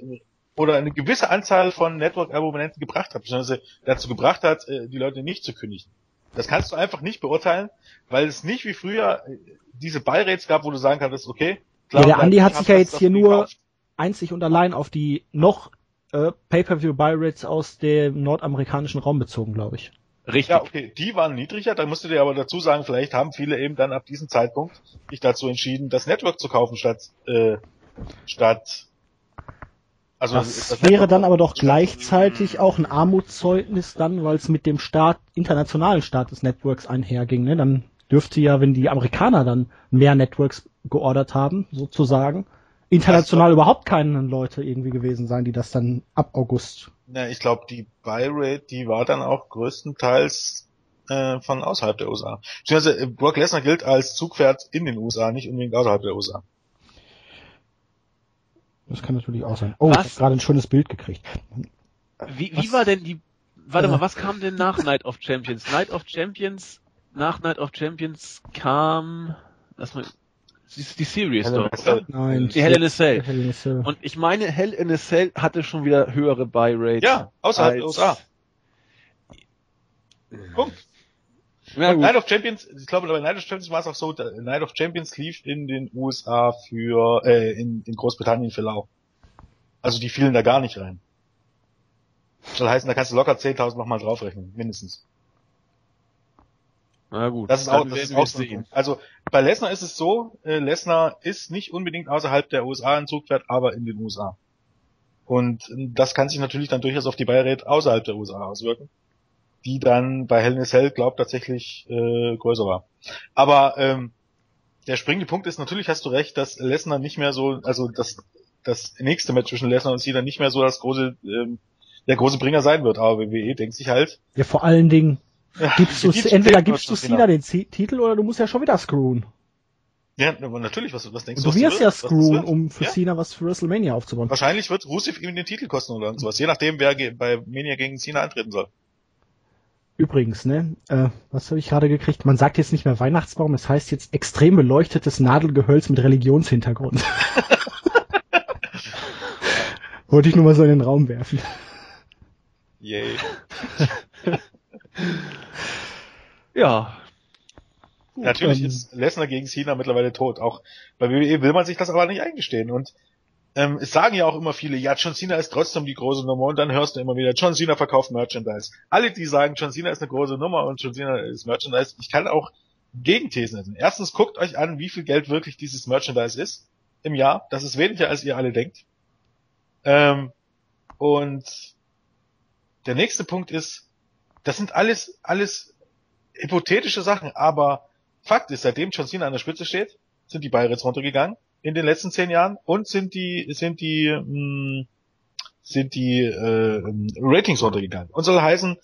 oder eine gewisse Anzahl von Network-Abonnenten gebracht hat, beziehungsweise dazu gebracht hat, äh, die Leute nicht zu kündigen. Das kannst du einfach nicht beurteilen, weil es nicht wie früher äh, diese Buy-Rates gab, wo du sagen kannst, okay, klar, ja, der Andi hat sich ja jetzt hier nur gekauft. einzig und allein auf die noch äh, Pay-Per-View-Buy-Rates aus dem nordamerikanischen Raum bezogen, glaube ich. Richtig. Ja, okay, die waren niedriger, da musst du dir aber dazu sagen, vielleicht haben viele eben dann ab diesem Zeitpunkt sich dazu entschieden, das Network zu kaufen statt äh, statt also das, das wäre dann aber doch gleichzeitig auch ein Armutszeugnis dann, weil es mit dem Start, internationalen Start des Networks einherging. Ne? Dann dürfte ja, wenn die Amerikaner dann mehr Networks geordert haben, sozusagen, international überhaupt keine Leute irgendwie gewesen sein, die das dann ab August. Ja, ich glaube, die Buy-Rate, die war dann auch größtenteils äh, von außerhalb der USA. Beziehungsweise äh, Brock Lesnar gilt als Zugpferd in den USA, nicht unbedingt außerhalb der USA. Das kann natürlich auch sein. Oh, was? ich habe gerade ein schönes Bild gekriegt. Wie, wie war denn die, warte äh, mal, was kam denn nach Night of Champions? Night of Champions, nach Night of Champions kam, lass mal, die, die Series doch. Nein, die Hell in a Cell. Hell in a Cell. Und ich meine, Hell in a Cell hatte schon wieder höhere Buy Rate. Ja, außerhalb der USA. Punkt. Ja, Night of Champions, ich glaube, bei Night of Champions war es auch so, Night of Champions lief in den USA für, äh, in, in Großbritannien für lau. Also die fielen da gar nicht rein. Das soll heißen, da kannst du locker 10.000 nochmal draufrechnen, mindestens. Na gut. Das ist auch, das ist auch so Also bei Lesnar ist es so, äh, Lesnar ist nicht unbedingt außerhalb der USA ein Zugpferd, aber in den USA. Und äh, das kann sich natürlich dann durchaus auf die Bayrate außerhalb der USA auswirken die dann bei Hell in a Cell, glaub tatsächlich äh, größer war. Aber ähm, der springende Punkt ist, natürlich hast du recht, dass Lesnar nicht mehr so, also das, das nächste Match zwischen Lesnar und Cena nicht mehr so das große, ähm, der große Bringer sein wird. Aber WWE denkt sich halt. Ja, vor allen Dingen gibst du, entweder gibst du Cena den Titel oder du musst ja schon wieder screwen. Ja, aber natürlich, was, was denkst du? Du wirst ja screwen, um für ja? Cena was für WrestleMania aufzubauen. Wahrscheinlich wird Rusev ihm den Titel kosten oder irgendwas, je nachdem, wer bei Mania gegen Cena antreten soll. Übrigens, ne, äh, was habe ich gerade gekriegt? Man sagt jetzt nicht mehr Weihnachtsbaum, es heißt jetzt extrem beleuchtetes Nadelgehölz mit Religionshintergrund. Wollte ich nur mal so in den Raum werfen. Yay. ja. Gut, Natürlich ähm, ist Lesnar gegen Cena mittlerweile tot. Auch bei WWE will man sich das aber nicht eingestehen. Und ähm, es sagen ja auch immer viele, ja, John Cena ist trotzdem die große Nummer und dann hörst du immer wieder, John Cena verkauft Merchandise. Alle, die sagen, John Cena ist eine große Nummer und John Cena ist Merchandise, ich kann auch Gegenthesen nennen. Erstens guckt euch an, wie viel Geld wirklich dieses Merchandise ist im Jahr. Das ist weniger, als ihr alle denkt. Ähm, und der nächste Punkt ist, das sind alles, alles hypothetische Sachen, aber Fakt ist, seitdem John Cena an der Spitze steht, sind die Bayrets runtergegangen in den letzten zehn Jahren und sind die sind die mh, hm, sind die äh, Ratings runtergegangen. Und soll heißen,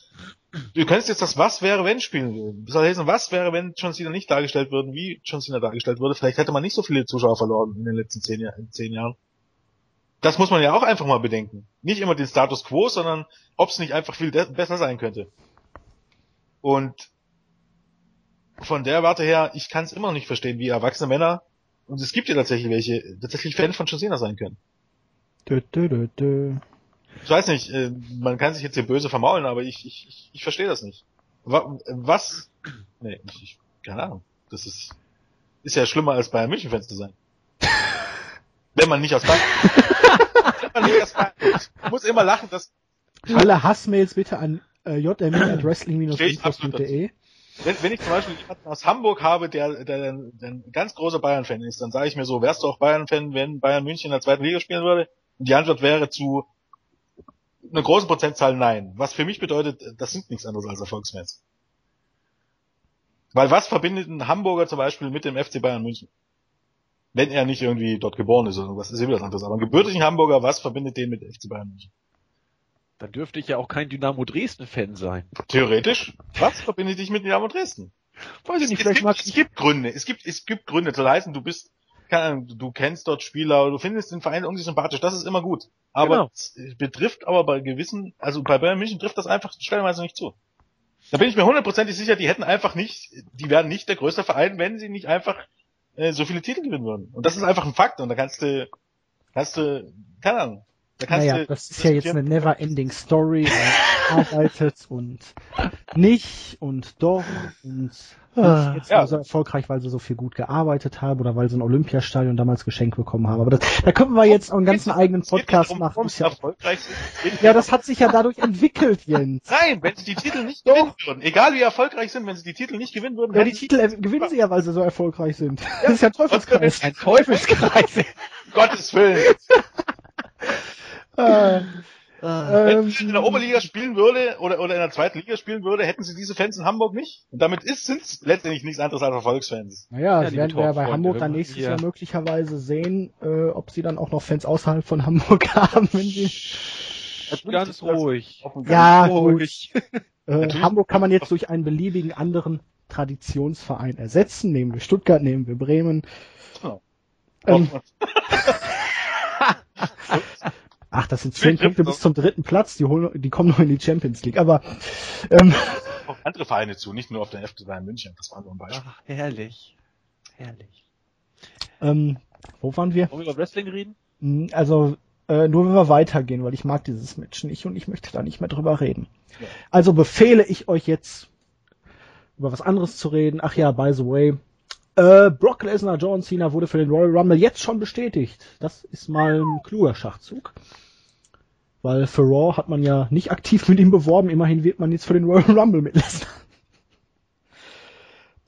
du könntest jetzt das Was wäre wenn spielen. Soll heißen, was wäre wenn John Cena nicht dargestellt würden, wie John Cena dargestellt wurde. Vielleicht hätte man nicht so viele Zuschauer verloren in den letzten zehn, Jahr, zehn Jahren. Das muss man ja auch einfach mal bedenken. Nicht immer den Status quo, sondern ob es nicht einfach viel besser sein könnte. Und von der Warte her, ich kann es immer noch nicht verstehen, wie erwachsene Männer und es gibt ja tatsächlich welche, tatsächlich Fan von John Cena sein können. Dö, dö, dö, dö. Ich weiß nicht, äh, man kann sich jetzt hier böse vermaulen, aber ich, ich, ich, ich verstehe das nicht. Was? Nee, ich, ich, keine Ahnung. Das ist, ist ja schlimmer als Bayern München Fans zu sein. Wenn man nicht aus Bayern, Wenn man nicht aus Bayern ich muss immer lachen, dass alle Hassmails bitte an äh, jm.wrestling-infos.de wenn, wenn ich zum Beispiel jemanden aus Hamburg habe, der, der, der ein ganz großer Bayern-Fan ist, dann sage ich mir so, wärst du auch Bayern-Fan, wenn Bayern München in der zweiten Liga spielen würde? Und die Antwort wäre zu einer großen Prozentzahl nein. Was für mich bedeutet, das sind nichts anderes als Erfolgsfans. Weil was verbindet ein Hamburger zum Beispiel mit dem FC Bayern München? Wenn er nicht irgendwie dort geboren ist oder was, ist wieder was anderes. Aber ein gebürtigen Hamburger, was verbindet den mit FC Bayern München? Dann dürfte ich ja auch kein Dynamo Dresden-Fan sein. Theoretisch? Was verbindet dich mit Dynamo Dresden? Weiß ich nicht, vielleicht magst Es gibt Gründe. Es gibt, es gibt Gründe zu leisten. Du bist, keine Ahnung, du kennst dort Spieler, du findest den Verein irgendwie sympathisch. Das ist immer gut. Aber genau. es betrifft aber bei gewissen, also bei Bayern München trifft das einfach stellenweise nicht zu. Da bin ich mir hundertprozentig sicher, die hätten einfach nicht, die wären nicht der größte Verein, wenn sie nicht einfach äh, so viele Titel gewinnen würden. Und das ist einfach ein Fakt. Und da kannst du, kannst du, keine Ahnung. Da naja, du das ist ja jetzt eine never-ending Story. Arbeitet und nicht und doch und Ah. nicht jetzt Ja. so erfolgreich, weil sie so viel gut gearbeitet haben oder weil sie ein Olympiastadion damals geschenkt bekommen haben. Aber das, da können wir jetzt auch einen ganzen eigenen Podcast machen. warum Ist sie ja, erfolgreich sind. Ja, das hat sich ja dadurch entwickelt, Jens. Nein, wenn sie die Titel nicht Doch. gewinnen würden, egal wie erfolgreich sind, wenn sie die Titel nicht gewinnen würden, Ja, die Titel gewinnen sie ja, weil sie so erfolgreich sind. Das ist ja ein Teufelskreis. Ein Teufelskreis. um Gottes Willen. Äh, Wenn ähm, sie in der Oberliga spielen würde oder, oder in der zweiten Liga spielen würde, hätten sie diese Fans in Hamburg nicht. Und damit ist, sind es letztendlich nichts anderes als Erfolgsfans. naja, Ja, das werden wir ja bei Hamburg dann nächstes hier- Jahr möglicherweise sehen, äh, ob sie dann auch noch Fans außerhalb von Hamburg haben, wenn sie Ganz ruhig. Ja, ruhig. Äh, Natürlich. Hamburg kann man jetzt durch einen beliebigen anderen Traditionsverein ersetzen. Nehmen wir Stuttgart, nehmen wir Bremen. Genau. Ähm, ach, das sind zehn Punkte bis zum dritten Platz. Die, holen, die kommen noch in die Champions League. Aber ähm, auf andere Vereine zu, nicht nur auf den FC Bayern München. Das war nur ein Beispiel. Ach, herrlich. Herrlich. ähm, wo waren wir? Wollen wir über Wrestling reden? Hm, Also äh, nur wenn wir weitergehen, weil ich mag dieses Match nicht und ich möchte da nicht mehr drüber reden. Ja. Also befehle ich euch jetzt über was anderes zu reden. Ach ja, by the way, äh, Brock Lesnar, John Cena wurde für den Royal Rumble jetzt schon bestätigt. Das ist mal ein kluger Schachzug. Weil für Raw hat man ja nicht aktiv mit ihm beworben, immerhin wird man jetzt für den Royal Rumble mit Lesnar.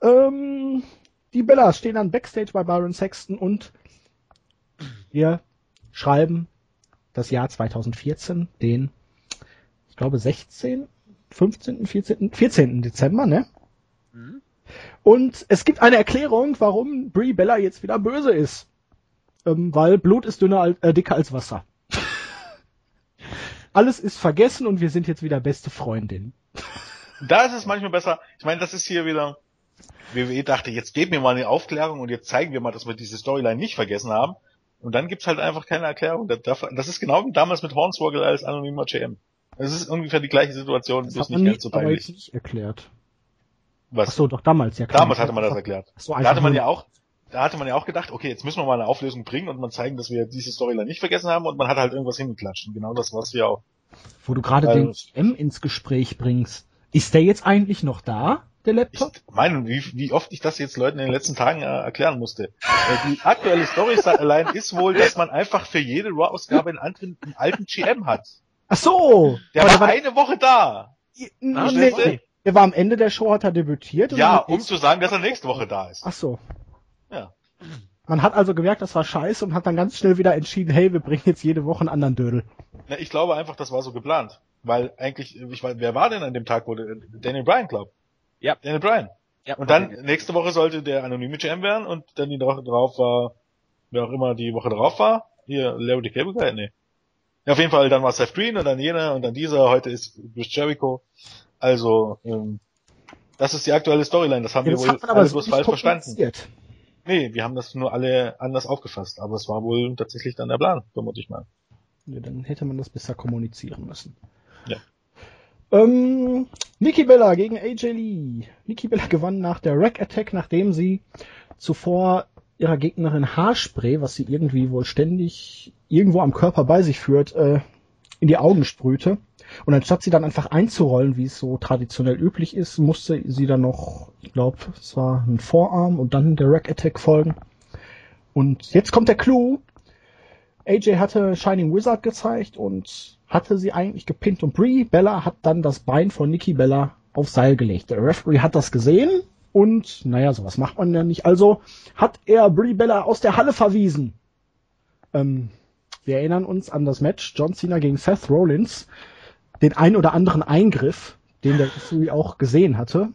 ähm, die Bellas stehen dann Backstage bei Byron Sexton und wir schreiben das Jahr 2014, den, ich glaube, 16, 15., 14., 14. Dezember, ne? Mhm. Und es gibt eine Erklärung, warum Brie Bella jetzt wieder böse ist. Ähm, weil Blut ist dünner, als- äh, dicker als Wasser. Alles ist vergessen und wir sind jetzt wieder beste Freundinnen. Da ist es manchmal besser. Ich meine, das ist hier wieder. WWE dachte, jetzt geben wir mal eine Aufklärung und jetzt zeigen wir mal, dass wir diese Storyline nicht vergessen haben. Und dann gibt's halt einfach keine Erklärung. Das, ist genau wie damals mit Hornswoggle als anonymer GM. Das ist ungefähr die gleiche Situation, Das hat nicht ganz so peinlich. nicht erklärt. Was? Ach so, doch damals, ja klar. damals hatte man das erklärt. Ach so, Da einfach hatte man ja auch, da hatte man ja auch gedacht, okay, jetzt müssen wir mal eine Auflösung bringen und mal zeigen, dass wir diese Storyline nicht vergessen haben und man hat halt irgendwas hingeklatscht. Und genau das war's hier auch. Wo du gerade Weil- den M ins Gespräch bringst. Ist der jetzt eigentlich noch da, der Ich Laptop? meine, wie, wie oft ich das jetzt Leuten in den letzten Tagen äh, erklären musste. Äh, die aktuelle Storyline ist wohl, dass man einfach für jede Raw-Ausgabe einen anderen, einen alten GM hat. Ach so! Der Aber war eine Woche da. nee, Ah, nee, Der war am Ende der Show, hat er debütiert. und Ja, um zu sagen, dass er nächste Woche da ist. Ach so. Ja. Man hat also gemerkt, das war scheiße und hat dann ganz schnell wieder entschieden, hey, wir bringen jetzt jede Woche einen anderen Dödel. Na, ich glaube einfach, das war so geplant. Weil eigentlich, ich weiß, wer war denn an dem Tag, wo der, Daniel Bryan, glaub? Ja. Daniel Bryan. Ja. Und dann, nächste Woche sollte der anonyme GM werden und dann die Woche drauf war, wer auch immer die Woche drauf war, hier, Larry the Cable Guy, nee. Ja, auf jeden Fall, dann war Seth Green und dann jener und dann dieser, heute ist Chris Jericho. Also, ähm, das ist die aktuelle Storyline, das haben Ja, wir das wohl man aber alle bloß falsch verstanden. Nee, wir haben das nur alle anders aufgefasst, aber es war wohl tatsächlich dann der Plan, vermute ich mal. Ja, dann hätte man das besser kommunizieren müssen. Ja. Ähm, Nikki Bella gegen AJ Lee. Nikki Bella gewann nach der Rack Attack, nachdem sie zuvor ihrer Gegnerin Haarspray, was sie irgendwie wohl ständig irgendwo am Körper bei sich führt, äh, in die Augen sprühte. Und anstatt sie dann einfach einzurollen, wie es so traditionell üblich ist, musste sie dann noch, ich glaube, es war ein Vorarm und dann der Rack Attack folgen. Und jetzt kommt der Clou. AJ hatte Shining Wizard gezeigt und hatte sie eigentlich gepinnt und Brie Bella hat dann das Bein von Nikki Bella auf Seil gelegt. Der Referee hat das gesehen und naja, sowas macht man ja nicht. Also hat er Brie Bella aus der Halle verwiesen. Ähm, wir erinnern uns an das Match John Cena gegen Seth Rollins, den ein oder anderen Eingriff, den der Referee auch gesehen hatte.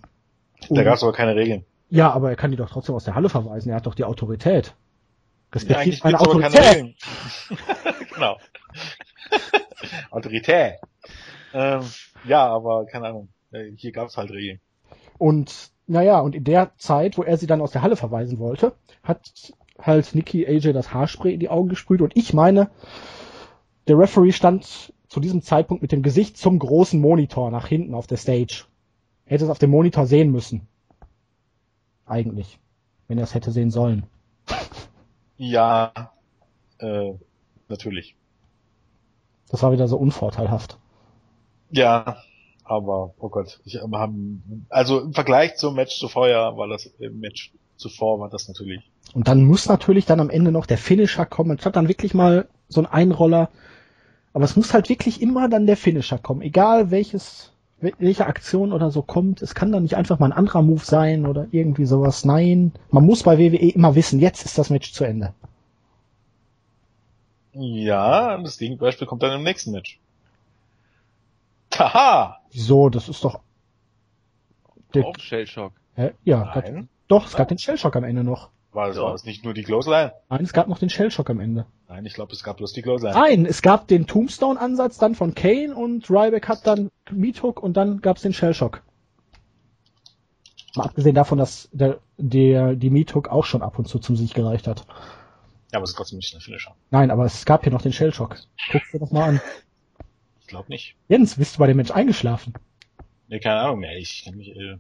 Da gab es aber keine Regeln. ja, aber er kann die doch trotzdem aus der Halle verweisen. Er hat doch die Autorität. Ja, Respektiert eigentlich meine gibt's aber keine Autorität. Genau. Autorität. Ähm, ja, aber keine Ahnung. Äh, Hier gab es halt Regeln. Und naja, und in der Zeit, wo er sie dann aus der Halle verweisen wollte, hat halt Nikki AJ das Haarspray in die Augen gesprüht. Und ich meine, der Referee stand zu diesem Zeitpunkt mit dem Gesicht zum großen Monitor nach hinten auf der Stage. hätte es auf dem Monitor sehen müssen. Eigentlich. Wenn er es hätte sehen sollen. Ja, äh, natürlich. Das war wieder so unvorteilhaft. Ja, aber, oh Gott, ich haben, also im Vergleich zum Match zuvor war das, im Match zuvor war das natürlich. Und dann muss natürlich dann am Ende noch der Finisher kommen, anstatt dann wirklich mal so ein Einroller. Aber es muss halt wirklich immer dann der Finisher kommen, egal welches, welche Aktion oder so kommt. Es kann dann nicht einfach mal ein anderer Move sein oder irgendwie sowas. Nein, man muss bei WWE immer wissen, jetzt ist das Match zu Ende. Ja, das Gegenbeispiel kommt dann im nächsten Match. Haha! Wieso? Das ist doch. Der, Auch Shellshock. Hä? ja, gab, Nein, doch, es gab den Shellshock am Ende noch. War das, Ja. war das nicht nur die Clothesline? Nein, es gab noch den Shellshock am Ende. Nein, ich glaube, es gab bloß die Clothesline. Nein, es gab den Tombstone-Ansatz dann von Kane und Ryback hat dann Meathook und dann gab's den Shellshock. Mal abgesehen davon, dass der, der, die Meathook auch schon ab und zu zum Sieg gereicht hat. Ja, aber es ist trotzdem nicht ein Finisher. Nein, aber es gab hier noch den Shellshock. Guck's dir doch mal an. Ich glaube nicht. Jens, bist du bei dem Mensch eingeschlafen? Nee, keine Ahnung mehr. Ich kann mich, äh,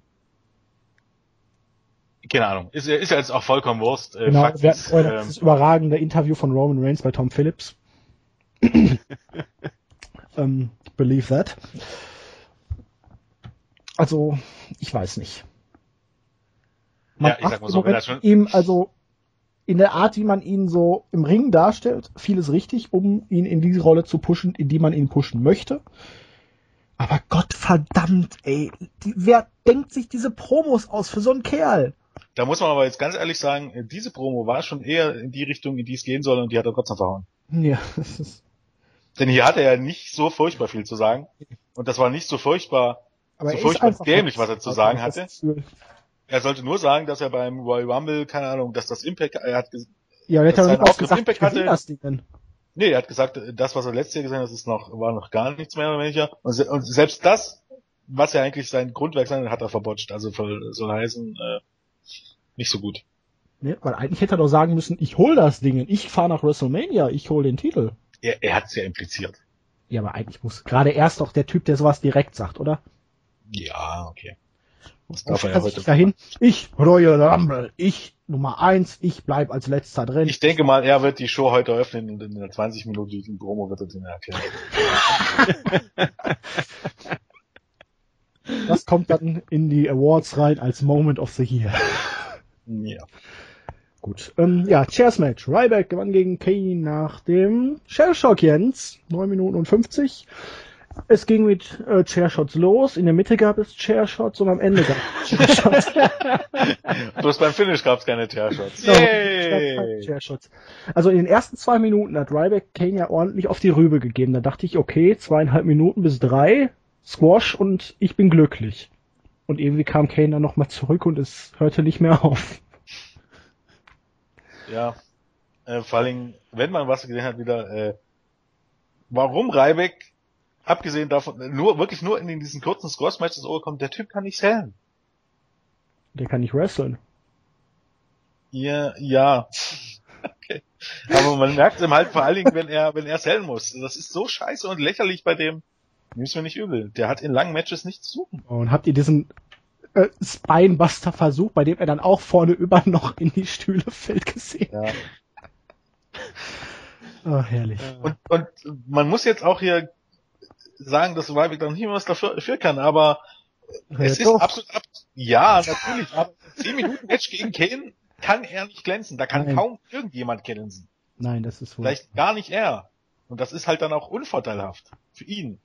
keine Ahnung. Ist, ist ja jetzt auch vollkommen Wurst. Äh, Genau, Fakt wir hatten ist, vorhin ähm, das überragende Interview von Roman Reigns bei Tom Phillips. ähm, believe that. Also, ich weiß nicht. Man Ja, ich sag mal so, wenn ihm, also in der Art, wie man ihn so im Ring darstellt, vieles richtig, um ihn in diese Rolle zu pushen, in die man ihn pushen möchte. Aber Gott verdammt, ey, die, wer denkt sich diese Promos aus für so einen Kerl? Da muss man aber jetzt ganz ehrlich sagen, äh, diese Promo war schon eher in die Richtung, in die es gehen soll und die hat er trotzdem verhauen. Ja, das ist, Denn hier hatte er nicht so furchtbar viel zu sagen. Und das war nicht so furchtbar. aber So er furchtbar dämlich, was er zu sagen hatte. Er sollte nur sagen, dass er beim Royal Rumble, keine Ahnung, dass das Impact, er hat, Ja, der hat ja noch auch gesagt, Impact hatte. das Ding denn. nee, er hat gesagt, das, was er letztes Jahr gesehen hat, ist noch, war noch gar nichts mehr oder weniger. Und, se und selbst das, was ja eigentlich sein Grundwerk sein, hat er verbotscht. Also soll soll heißen, äh, nicht so gut. Ne, weil eigentlich hätte er doch sagen müssen, ich hol das Ding, ich fahre nach WrestleMania, ich hol den Titel. Er, er hat es ja impliziert. Ja, aber eigentlich muss gerade erst doch der Typ, der sowas direkt sagt, oder? Ja, okay. Und darf er ja stellt heute. dahin, ich, Royal Rumble, ich, Nummer eins, ich bleib als letzter drin. Ich denke mal, er wird die Show heute öffnen und in der 20-minütigen Promo wird er den erklären. Das kommt dann in die Awards rein als Moment of the Year. Ja. Gut. Ähm, ja, Chairs Match. Ryback gewann gegen Kane nach dem Shellshock Jens. 9 Minuten und 50. Es ging mit äh, Chairshots los. In der Mitte gab es Chairshots und am Ende gab es Chairshots. Bloß beim Finish gab es keine Chair-Shots. So, Yay! Chairshots. Also in den ersten zwei Minuten hat Ryback Kane ja ordentlich auf die Rübe gegeben. Da dachte ich, okay, zweieinhalb Minuten bis drei, Squash und ich bin glücklich. Und irgendwie kam Kane dann nochmal zurück und es hörte nicht mehr auf. Ja. Äh, vor allem, wenn man was gesehen hat, wieder, äh, warum Reibeck, abgesehen davon, äh, nur, wirklich nur in diesen kurzen Squash-Matches kommt, der Typ kann nicht sellen. Der kann nicht wresteln. Ja, ja. Okay. Aber man merkt ihm halt vor allen Dingen, wenn er, wenn er sellen muss. Das ist so scheiße und lächerlich bei dem. Nimm's mir nicht übel. Der hat in langen Matches nichts zu suchen. Und habt ihr diesen äh, Spinebuster-Versuch, bei dem er dann auch vorne über noch in die Stühle fällt, gesehen? Ja. Oh, herrlich. Und, und man muss jetzt auch hier sagen, dass Ryback noch nicht mehr was dafür, dafür kann, aber es Ja, ist doch. absolut ab ja, natürlich, aber 10 Minuten Match gegen Kane kann er nicht glänzen. Da kann Nein. kaum irgendjemand glänzen. Nein, das ist wohl. Vielleicht gar nicht er. Und das ist halt dann auch unvorteilhaft für ihn.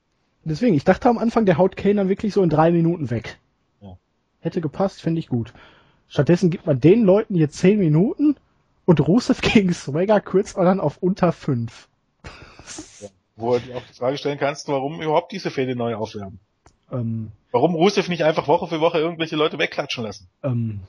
Deswegen, ich dachte am Anfang, der haut Kane dann wirklich so in drei Minuten weg. Ja. Hätte gepasst, finde ich gut. Stattdessen gibt man den Leuten hier zehn Minuten und Rusev gegen Swagger kürzt man dann auf unter fünf. Wo du dir auch die Frage stellen kannst, warum überhaupt diese Fehde neu aufwärmen. Ähm, Warum Rusev nicht einfach Woche für Woche irgendwelche Leute wegklatschen lassen? ähm,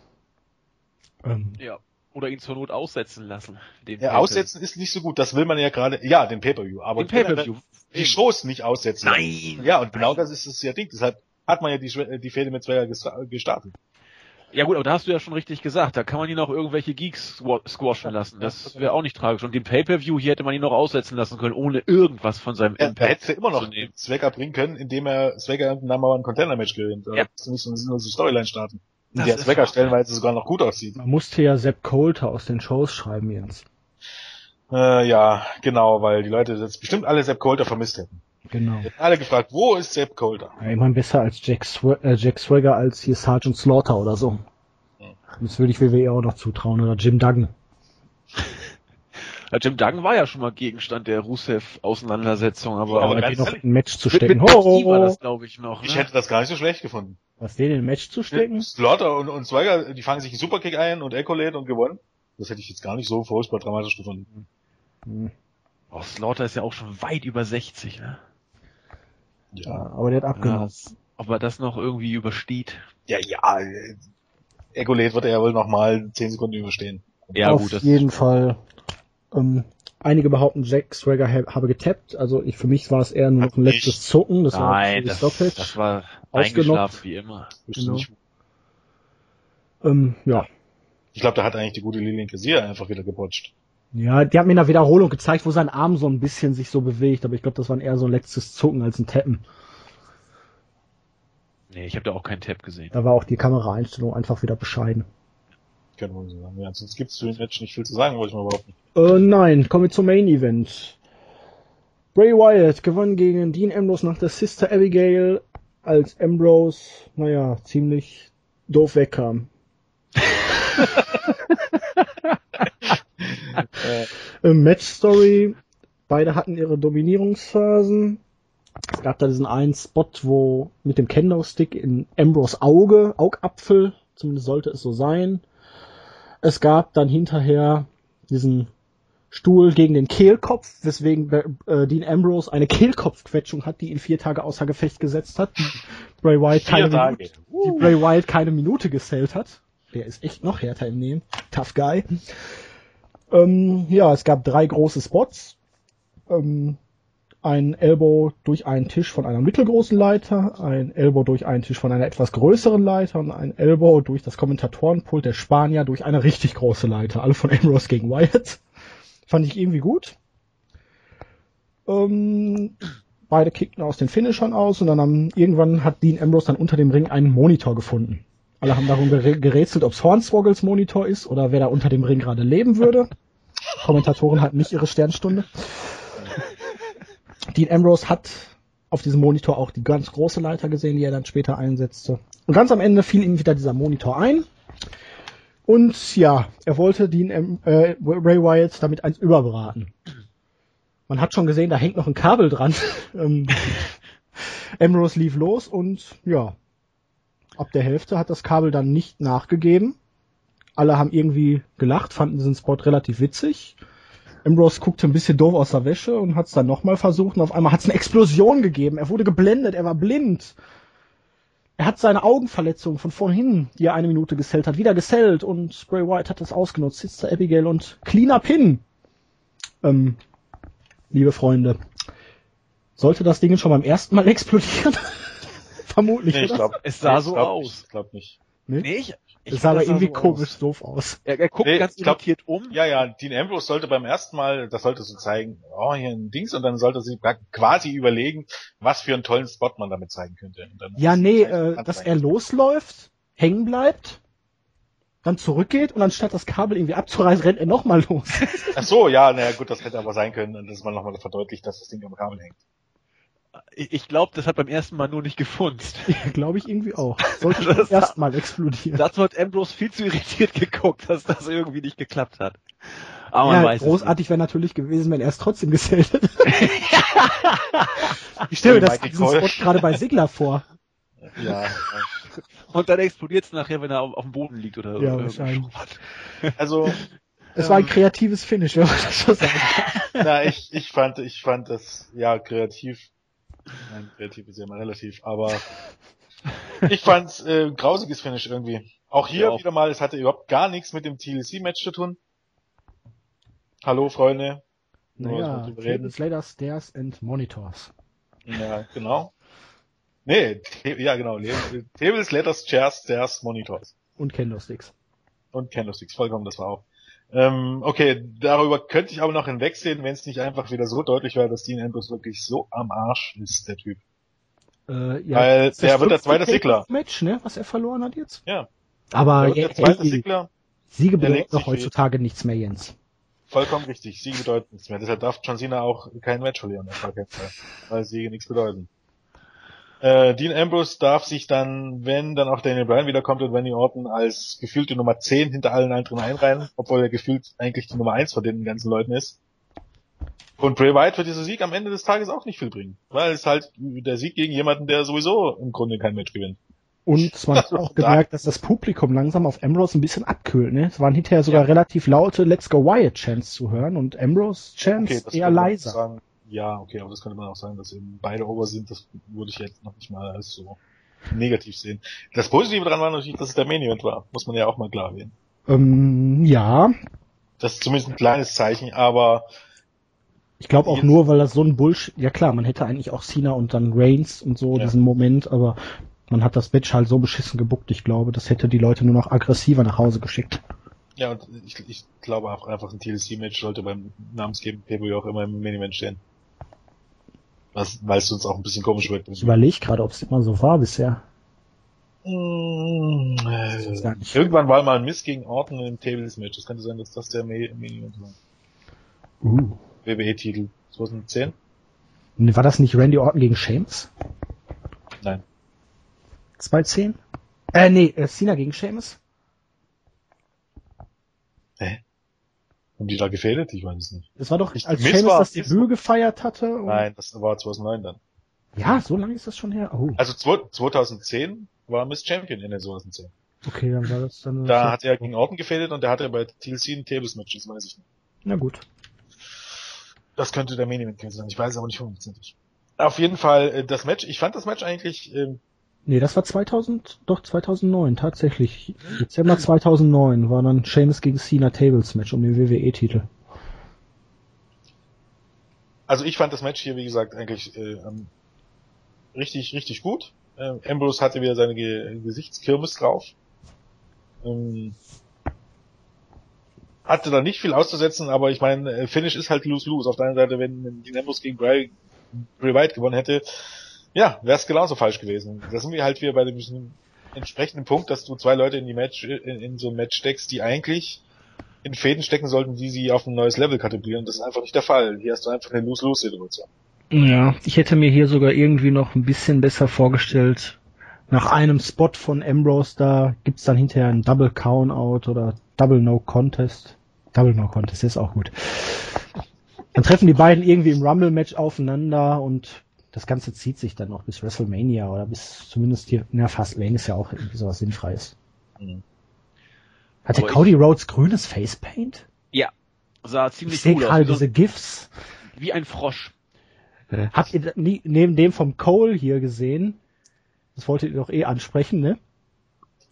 ähm, Ja. Oder ihn zur Not aussetzen lassen. Den Ja, aussetzen ist nicht so gut. Das will man ja gerade, ja, den Pay-Per-View, aber Den Pay-Per-View. Die Shows nicht aussetzen. Nein. Ja, und genau das ist es ja Ding. Deshalb hat man ja die, Schwe- die Fehde mit Swagger ges- gestartet. Ja gut, aber da hast du ja schon richtig gesagt, da kann man ihn auch irgendwelche Geeks squashen lassen. Das wäre auch nicht tragisch. Und den Pay-Per-View hier hätte man ihn noch aussetzen lassen können, ohne irgendwas von seinem ja, Impact hätte immer noch Swagger bringen können, indem er Swagger im Number One Contender Match gewinnt. Da ja. du nicht so eine Storyline starten. In der Swagger stellenweise sogar noch gut aussieht. Man musste ja Sepp Coulter aus den Shows schreiben, Jens. Äh, ja, genau, weil die Leute jetzt bestimmt alle Sepp Coulter vermisst hätten. Genau. Hätten alle gefragt, wo ist Sepp Coulter? Ja, ich meine, besser als Jack, Sw äh, Jack Swagger als hier Sergeant Slaughter oder so. Hm. Das würde ich WWE auch noch zutrauen, oder Jim Duggan. Ja, Jim Duggan war ja schon mal Gegenstand der Rusev-Auseinandersetzung, aber, aber den noch in ein Match zu stecken. Mit, mit war das, glaube ich, noch. Ne? Ich hätte das gar nicht so schlecht gefunden. Was, den in ein Match zu stecken? Slaughter und, und Swagger, die fangen sich einen Superkick ein und Ecolate und gewonnen. Das hätte ich jetzt gar nicht so furchtbar dramatisch gefunden. Hm. Oh, Slaughter ist ja auch schon weit über 60, ne? Ja, aber der hat abgenommen. Ja, ob er das noch irgendwie übersteht. Ja, ja. Egolet wird er ja wohl noch mal 10 Sekunden überstehen. Ja, Auf gut, das jeden Fall. Ähm, einige behaupten, Jack Swagger habe getappt. Also ich, für mich war es eher nur noch ein letztes Zucken. Das Nein, war das, das war eingeschlafen wie immer. Genau. Ähm, ja. Ich glaube, da hat eigentlich die gute Lilian Kassier einfach wieder geputscht. Ja, die hat mir in der Wiederholung gezeigt, wo sein Arm so ein bisschen sich so bewegt, aber ich glaube, das war eher so ein letztes Zucken als ein Tappen. Nee, ich habe da auch keinen Tap gesehen. Da war auch die Kameraeinstellung einfach wieder bescheiden. Kann man so sagen. Ja, sonst gibt's zu dem Match nicht viel zu sagen, wollte ich mal behaupten. Äh, nein, kommen wir zum Main Event. Bray Wyatt gewann gegen Dean Ambrose nach der Sister Abigail, als Ambrose, naja, ziemlich doof wegkam. äh, Match Story. Beide hatten ihre Dominierungsphasen. Es gab da diesen einen Spot, wo mit dem Kendo-Stick in Ambrose Auge, Augapfel, zumindest sollte es so sein. Es gab dann hinterher diesen Stuhl gegen den Kehlkopf, weswegen äh, Dean Ambrose eine Kehlkopfquetschung hat, die ihn vier Tage außer Gefecht gesetzt hat. Bray Wyatt keine Minute, die Bray Wyatt keine Minute gesellt hat. Der ist echt noch härter im Nehmen. Tough Guy. Ähm, ja, es gab drei große Spots. Ähm, ein Elbow durch einen Tisch von einer mittelgroßen Leiter, ein Elbow durch einen Tisch von einer etwas größeren Leiter und ein Elbow durch das Kommentatorenpult der Spanier durch eine richtig große Leiter. Alle von Ambrose gegen Wyatt. Fand ich irgendwie gut. Ähm, beide kickten aus den Finishern aus und dann haben, irgendwann hat Dean Ambrose dann unter dem Ring einen Monitor gefunden. Alle haben darum gerätselt, ob es Hornswoggles Monitor ist oder wer da unter dem Ring gerade leben würde. Kommentatoren hatten nicht ihre Sternstunde. Dean Ambrose hat auf diesem Monitor auch die ganz große Leiter gesehen, die er dann später einsetzte. Und ganz am Ende fiel ihm wieder dieser Monitor ein. Und ja, er wollte Dean äh, Ray Wyatt damit eins überbraten. Man hat schon gesehen, da hängt noch ein Kabel dran. Ähm, Ambrose lief los und ja, ab der Hälfte hat das Kabel dann nicht nachgegeben. Alle haben irgendwie gelacht, fanden diesen Spot relativ witzig. Ambrose guckte ein bisschen doof aus der Wäsche und hat es dann nochmal versucht und auf einmal hat es eine Explosion gegeben. Er wurde geblendet, er war blind. Er hat seine Augenverletzung von vorhin, die er eine Minute gesellt hat, wieder gesellt und Bray White hat das ausgenutzt. Sister Abigail und cleaner Pin. Ähm, liebe Freunde, sollte das Ding schon beim ersten Mal explodieren? Vermutlich. Nee, ich glaube, es sah so glaub, aus. Ich glaube nicht. Nee? nee ich, ich das sah aber irgendwie so komisch aus. doof aus. Er, er guckt nee, ganz irritiert um. Ja, ja, Dean Ambrose sollte beim ersten Mal, das sollte so zeigen, oh, hier ein Dings, und dann sollte sie quasi überlegen, was für einen tollen Spot man damit zeigen könnte. ja, nee, äh, dass er losläuft, hängen bleibt, dann zurückgeht und anstatt das Kabel irgendwie abzureißen, rennt er nochmal los. Ach so, ja, naja, gut, das hätte aber sein können, dass man nochmal verdeutlicht, dass das Ding am Kabel hängt ich glaube, das hat beim ersten Mal nur nicht gefunzt. Ja, glaube ich irgendwie auch. Sollte das erste Mal explodieren. Dazu hat Ambrose viel zu irritiert geguckt, dass das irgendwie nicht geklappt hat. Aber ja, man weiß großartig wäre natürlich gewesen, wenn er es trotzdem gesellt hätte. ich stelle mir das diesen Spot gerade bei Sigler vor. Ja. Und dann explodiert es nachher, wenn er auf, auf, dem Boden liegt oder ja, wahrscheinlich. Also es ähm, war ein kreatives Finish, wenn man das so sagen kann. Na, ich, ich fand, ich fand das ja kreativ Nein, kreativ ist ja immer relativ, aber ich fand's äh, grausiges Finish irgendwie. Auch hier ja, wieder mal, es hatte überhaupt gar nichts mit dem TLC-Match zu tun. Hallo Freunde. Naja, Tables, Later, Stairs and Monitors. Ja, genau. Nee, ja genau. Tables, Letters, Chairs, Stairs, Monitors. Und Candlesticks. Und Candlesticks, vollkommen, das war auch. Ähm, okay, darüber könnte ich aber noch hinwegsehen, wenn es nicht einfach wieder so deutlich wäre, dass Dean Ambrose wirklich so am Arsch ist, der Typ. Äh, ja, Weil der wird der zweite Sigler. Match, ne, was er verloren hat jetzt. Ja. Aber Der der zweite Sigler. Siege bedeuten doch heutzutage nichts mehr, Jens. Vollkommen richtig. Siege bedeuten nichts mehr. Deshalb darf John Cena auch kein Match verlieren, auf gar keinen Fall. Weil Siege nichts bedeuten. Äh, Dean Ambrose darf sich dann, wenn dann auch Daniel Bryan wiederkommt und Randy Orton als gefühlte Nummer 10 hinter allen anderen einreihen, obwohl er gefühlt eigentlich die Nummer 1 von den ganzen Leuten ist. Und Bray Wyatt wird dieser Sieg am Ende des Tages auch nicht viel bringen. Weil es halt der Sieg gegen jemanden, der sowieso im Grunde kein Match gewinnt. Und man hat auch gemerkt, dass das Publikum langsam auf Ambrose ein bisschen abkühlt. Ne? Es waren hinterher sogar Ja. relativ laute Let's Go Wyatt Chants zu hören und Ambrose Chants eher könnte man leiser. Ja, okay, aber das könnte man auch sagen, dass eben beide over sind. Das würde ich jetzt noch nicht mal als so negativ sehen. Das Positive daran war natürlich, dass es der Main Event war. Muss man ja auch mal klar sehen. Ähm, ja, Das ist zumindest ein kleines Zeichen, aber ich glaube auch nur, weil das so ein Bullshit. Ja klar, man hätte eigentlich auch Cena und dann Reigns und so Ja. diesen Moment, aber man hat das Match halt so beschissen gebuckt. Ich glaube, das hätte die Leute nur noch aggressiver nach Hause geschickt. ja, und ich, ich glaube auch einfach ein TLC-Match sollte beim namensgebenden Pay-Per-View auch immer im Main Event stehen. Was, weil es sonst auch ein bisschen komisch wird. Ich überlege gerade, ob es immer so war bisher. Mm, äh, nicht. Irgendwann war mal ein Miss gegen Orton im Tables-Match. Es könnte sein, dass das der Main Main Event war. Uh. WWE-Titel 2010? War das nicht Randy Orton gegen Sheamus? Nein. 210? Äh, nee, äh, Cena gegen Sheamus? Hä? Haben die da gefädelt? Ich weiß es nicht. Das war doch, Ich- als war- das Debüt gefeiert hatte. und- Nein, das war 2009 dann. Ja, so lange ist das schon her. Oh, Also zwo- 2010 war Miss Champion in der 2010. okay, dann war das dann. Da hat er gegen Orton gefädelt und der hatte bei TLC ein Tables-Match, das weiß ich nicht. Na gut. Das könnte der Main Event sein. Ich weiß es aber nicht hundertprozentig. Auf jeden Fall, äh, das Match, ich fand das Match eigentlich, ähm, Nee, das war 2000, doch 2009, tatsächlich. Dezember 2009 war dann Sheamus gegen Cena Tables Match um den WWE-Titel. also ich fand das Match hier, wie gesagt, eigentlich äh, ähm, richtig, richtig gut. Äh, Ambrose hatte wieder seine Ge Gesichtskirmes drauf. Ähm, hatte da nicht viel auszusetzen, aber ich meine, äh, Finish ist halt lose-lose. Auf der anderen Seite, wenn Dean Ambrose gegen Bray, Bray Wyatt gewonnen hätte, ja, wäre es genauso falsch gewesen. Da sind wir halt wieder bei dem entsprechenden Punkt, dass du zwei Leute in die Match, in, in so ein Match steckst, die eigentlich in Fäden stecken sollten, die sie auf ein neues Level kategorieren. Das ist einfach nicht der Fall. Hier hast du einfach eine Lose-Lose-Situation. Ja, ich hätte mir hier sogar irgendwie noch ein bisschen besser vorgestellt. Nach einem Spot von Ambrose, da gibt's dann hinterher einen Double Count-Out oder Double No Contest. Double No Contest ist auch gut. Dann treffen die beiden irgendwie im Rumble-Match aufeinander und das Ganze zieht sich dann noch bis WrestleMania oder bis zumindest hier, na fast Lane ist ja auch irgendwie sowas Sinnfreies. Mhm. Hatte Aber Cody Rhodes grünes Facepaint? Ja, sah Ich ziemlich sehe cool aus. Wie, so, diese GIFs. wie ein Frosch. Habt ihr neben dem vom Cole hier gesehen? Das wolltet ihr doch eh ansprechen, ne?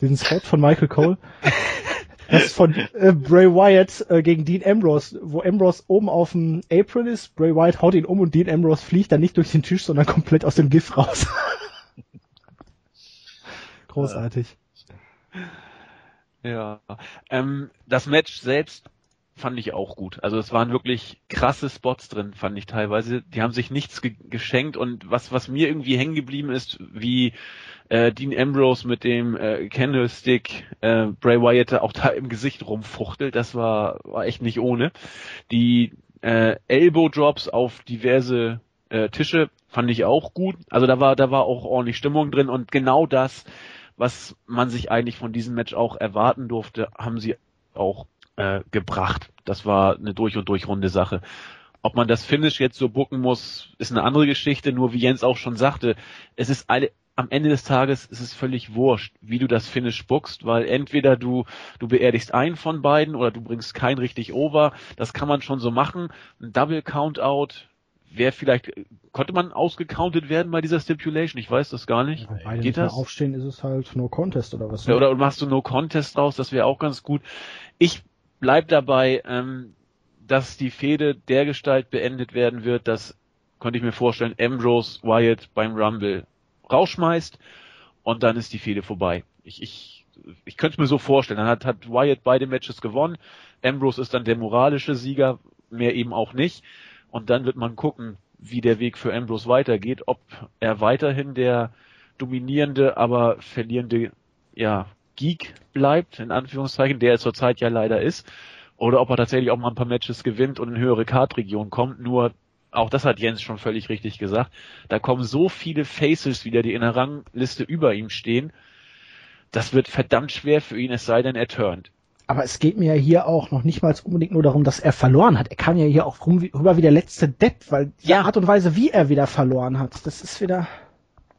Diesen Spot von Michael Cole. Das ist von äh, Bray Wyatt äh, gegen Dean Ambrose, wo Ambrose oben auf dem Apron ist, Bray Wyatt haut ihn um und Dean Ambrose fliegt dann nicht durch den Tisch, sondern komplett aus dem GIF raus. Großartig. Ja. Ähm, das Match selbst fand ich auch gut. Also es waren wirklich krasse Spots drin, fand ich teilweise. Die haben sich nichts ge geschenkt und was was mir irgendwie hängen geblieben ist, wie äh, Dean Ambrose mit dem äh, Candlestick äh, Bray Wyatt auch da im Gesicht rumfuchtelt, das war war echt nicht ohne. Die äh, Elbow Drops auf diverse äh, Tische fand ich auch gut. Also da war da war auch ordentlich Stimmung drin und genau das was man sich eigentlich von diesem Match auch erwarten durfte, haben sie auch äh, gebracht. Das war eine durch und durch runde Sache. Ob man das Finish jetzt so bucken muss, ist eine andere Geschichte. Nur wie Jens auch schon sagte, es ist alle, am Ende des Tages ist es völlig wurscht, wie du das Finish buckst, weil entweder du, du beerdigst einen von beiden oder du bringst keinen richtig over. Das kann man schon so machen. Ein Double Countout wäre vielleicht, konnte man ausgecountet werden bei dieser Stipulation? Ich weiß das gar nicht. Wenn beide Geht das? aufstehen, ist es halt No Contest oder was? Ja, oder machst du No Contest raus, das wäre auch ganz gut. Ich bleib dabei, ähm, dass die Fehde der Gestalt beendet werden wird, dass, könnte ich mir vorstellen, Ambrose Wyatt beim Rumble rausschmeißt und dann ist die Fehde vorbei. Ich, ich ich könnte es mir so vorstellen. Dann hat, hat Wyatt beide Matches gewonnen. Ambrose ist dann der moralische Sieger, mehr eben auch nicht. Und dann wird man gucken, wie der Weg für Ambrose weitergeht, ob er weiterhin der dominierende, aber verlierende, ja, Geek bleibt, in Anführungszeichen, der er zurzeit ja leider ist, oder ob er tatsächlich auch mal ein paar Matches gewinnt und in höhere Kartregion kommt. Nur, auch das hat Jens schon völlig richtig gesagt, da kommen so viele Faces wieder, die in der Rangliste über ihm stehen. Das wird verdammt schwer für ihn, es sei denn, er turnt. Aber es geht mir ja hier auch noch nicht mal unbedingt nur darum, dass er verloren hat. Er kam ja hier auch rum, rüber wie der letzte Depp, weil die ja. Art und Weise, wie er wieder verloren hat, das ist wieder.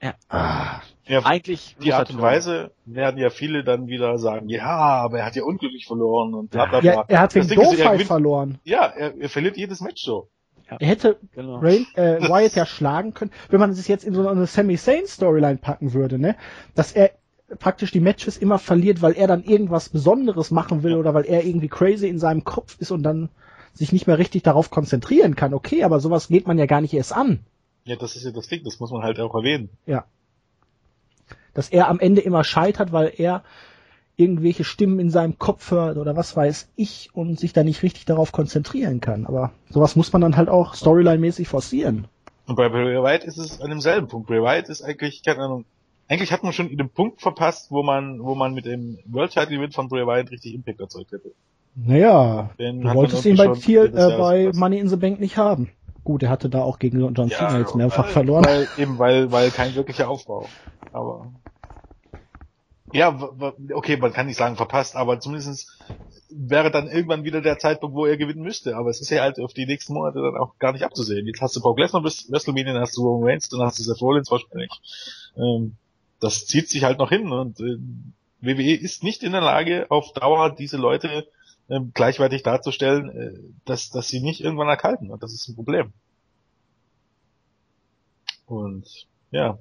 Ja. Ah. Ja, eigentlich die Art und Weise werden ja viele dann wieder sagen, ja, aber er hat ja unglücklich verloren und bla bla bla. Ja, er hat wegen Doofheit verloren. Ja, er, er verliert jedes Match so. Ja. Er hätte genau. Rain, äh, Wyatt ja schlagen können, wenn man sich jetzt in so eine Sami Zayn Storyline packen würde, ne? Dass er praktisch die Matches immer verliert, weil er dann irgendwas Besonderes machen will oder weil er irgendwie crazy in seinem Kopf ist und dann sich nicht mehr richtig darauf konzentrieren kann. Okay, aber sowas geht man ja gar nicht erst an. Ja, das ist ja das Ding, das muss man halt auch erwähnen. Ja. Dass er am Ende immer scheitert, weil er irgendwelche Stimmen in seinem Kopf hört oder was weiß ich und sich da nicht richtig darauf konzentrieren kann. Aber sowas muss man dann halt auch storyline-mäßig forcieren. Und bei Bray Wyatt ist es an demselben Punkt. Bray Wyatt ist eigentlich, keine Ahnung, eigentlich hat man schon den Punkt verpasst, wo man, wo man mit dem World Title Win von Bray Wyatt richtig Impact erzeugt hätte. Naja, Den du wolltest ihn bei, viel, äh, bei Money in the Bank nicht haben. Gut, er hatte da auch gegen John Cena ja, jetzt mehrfach weil, verloren. Weil, eben weil, weil kein wirklicher Aufbau. Aber ja, okay, man kann nicht sagen verpasst, aber zumindest wäre dann irgendwann wieder der Zeitpunkt, wo er gewinnen müsste. Aber es ist ja halt auf die nächsten Monate dann auch gar nicht abzusehen. Jetzt hast du Brock Lesnar bis WrestleMania, dann hast du Roman Reigns, dann hast du Seth Rollins wahrscheinlich. Ähm, das zieht sich halt noch hin und äh, WWE ist nicht in der Lage, auf Dauer diese Leute äh, gleichwertig darzustellen, äh, dass, dass sie nicht irgendwann erkalten und das ist ein Problem. Und ja,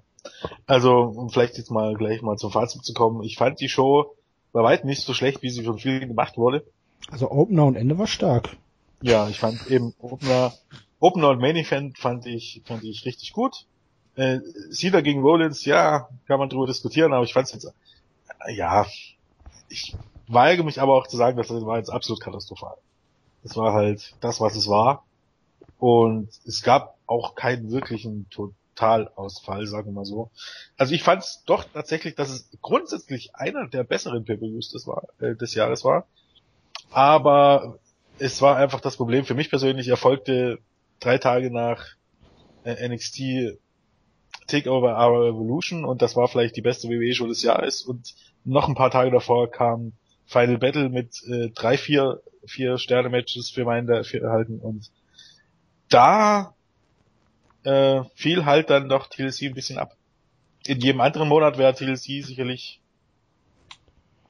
also um vielleicht jetzt mal gleich mal zum Fazit zu kommen, ich fand die Show bei weitem nicht so schlecht, wie sie von vielen gemacht wurde. Also Opener und Ende war stark. Ja, ich fand eben Opener, Opener und Main Event fand ich, fand ich richtig gut. Äh, Cedar gegen Rollins, ja, kann man drüber diskutieren, aber ich fand es jetzt, äh, ja, ich weigere mich aber auch zu sagen, dass das war jetzt absolut katastrophal. Das war halt das, was es war. Und es gab auch keinen wirklichen Totalausfall, sagen wir mal so. Also ich fand es doch tatsächlich, dass es grundsätzlich einer der besseren Pay-Per-Views des, äh, des Jahres war. Aber es war einfach das Problem für mich persönlich, erfolgte drei Tage nach äh, NXT Takeover Our Evolution und das war vielleicht die beste WWE-Show des Jahres und noch ein paar Tage davor kam Final Battle mit äh, drei, vier, vier Sterne-Matches für meinen Dafürhalten und da äh, fiel halt dann doch TLC ein bisschen ab. In jedem anderen Monat wäre TLC sicherlich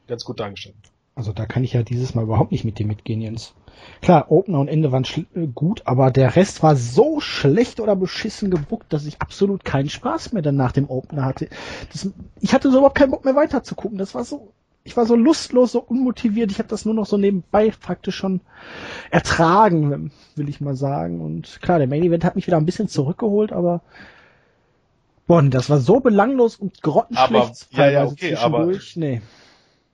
ganz gut dargestellt. Also da kann ich ja dieses Mal überhaupt nicht mit dir mitgehen, Jens. Klar, Opener und Ende waren äh, gut, aber der Rest war so schlecht oder beschissen gebuckt, dass ich absolut keinen Spaß mehr dann nach dem Opener hatte. Das, ich hatte so überhaupt keinen Bock mehr weiter zu gucken. Das war so, ich war so lustlos, so unmotiviert. Ich habe das nur noch so nebenbei praktisch schon ertragen, will ich mal sagen. Und klar, der Main Event hat mich wieder ein bisschen zurückgeholt, aber Bonn, das war so belanglos und grottenschlecht. Aber, ja, ja, okay, aber nee.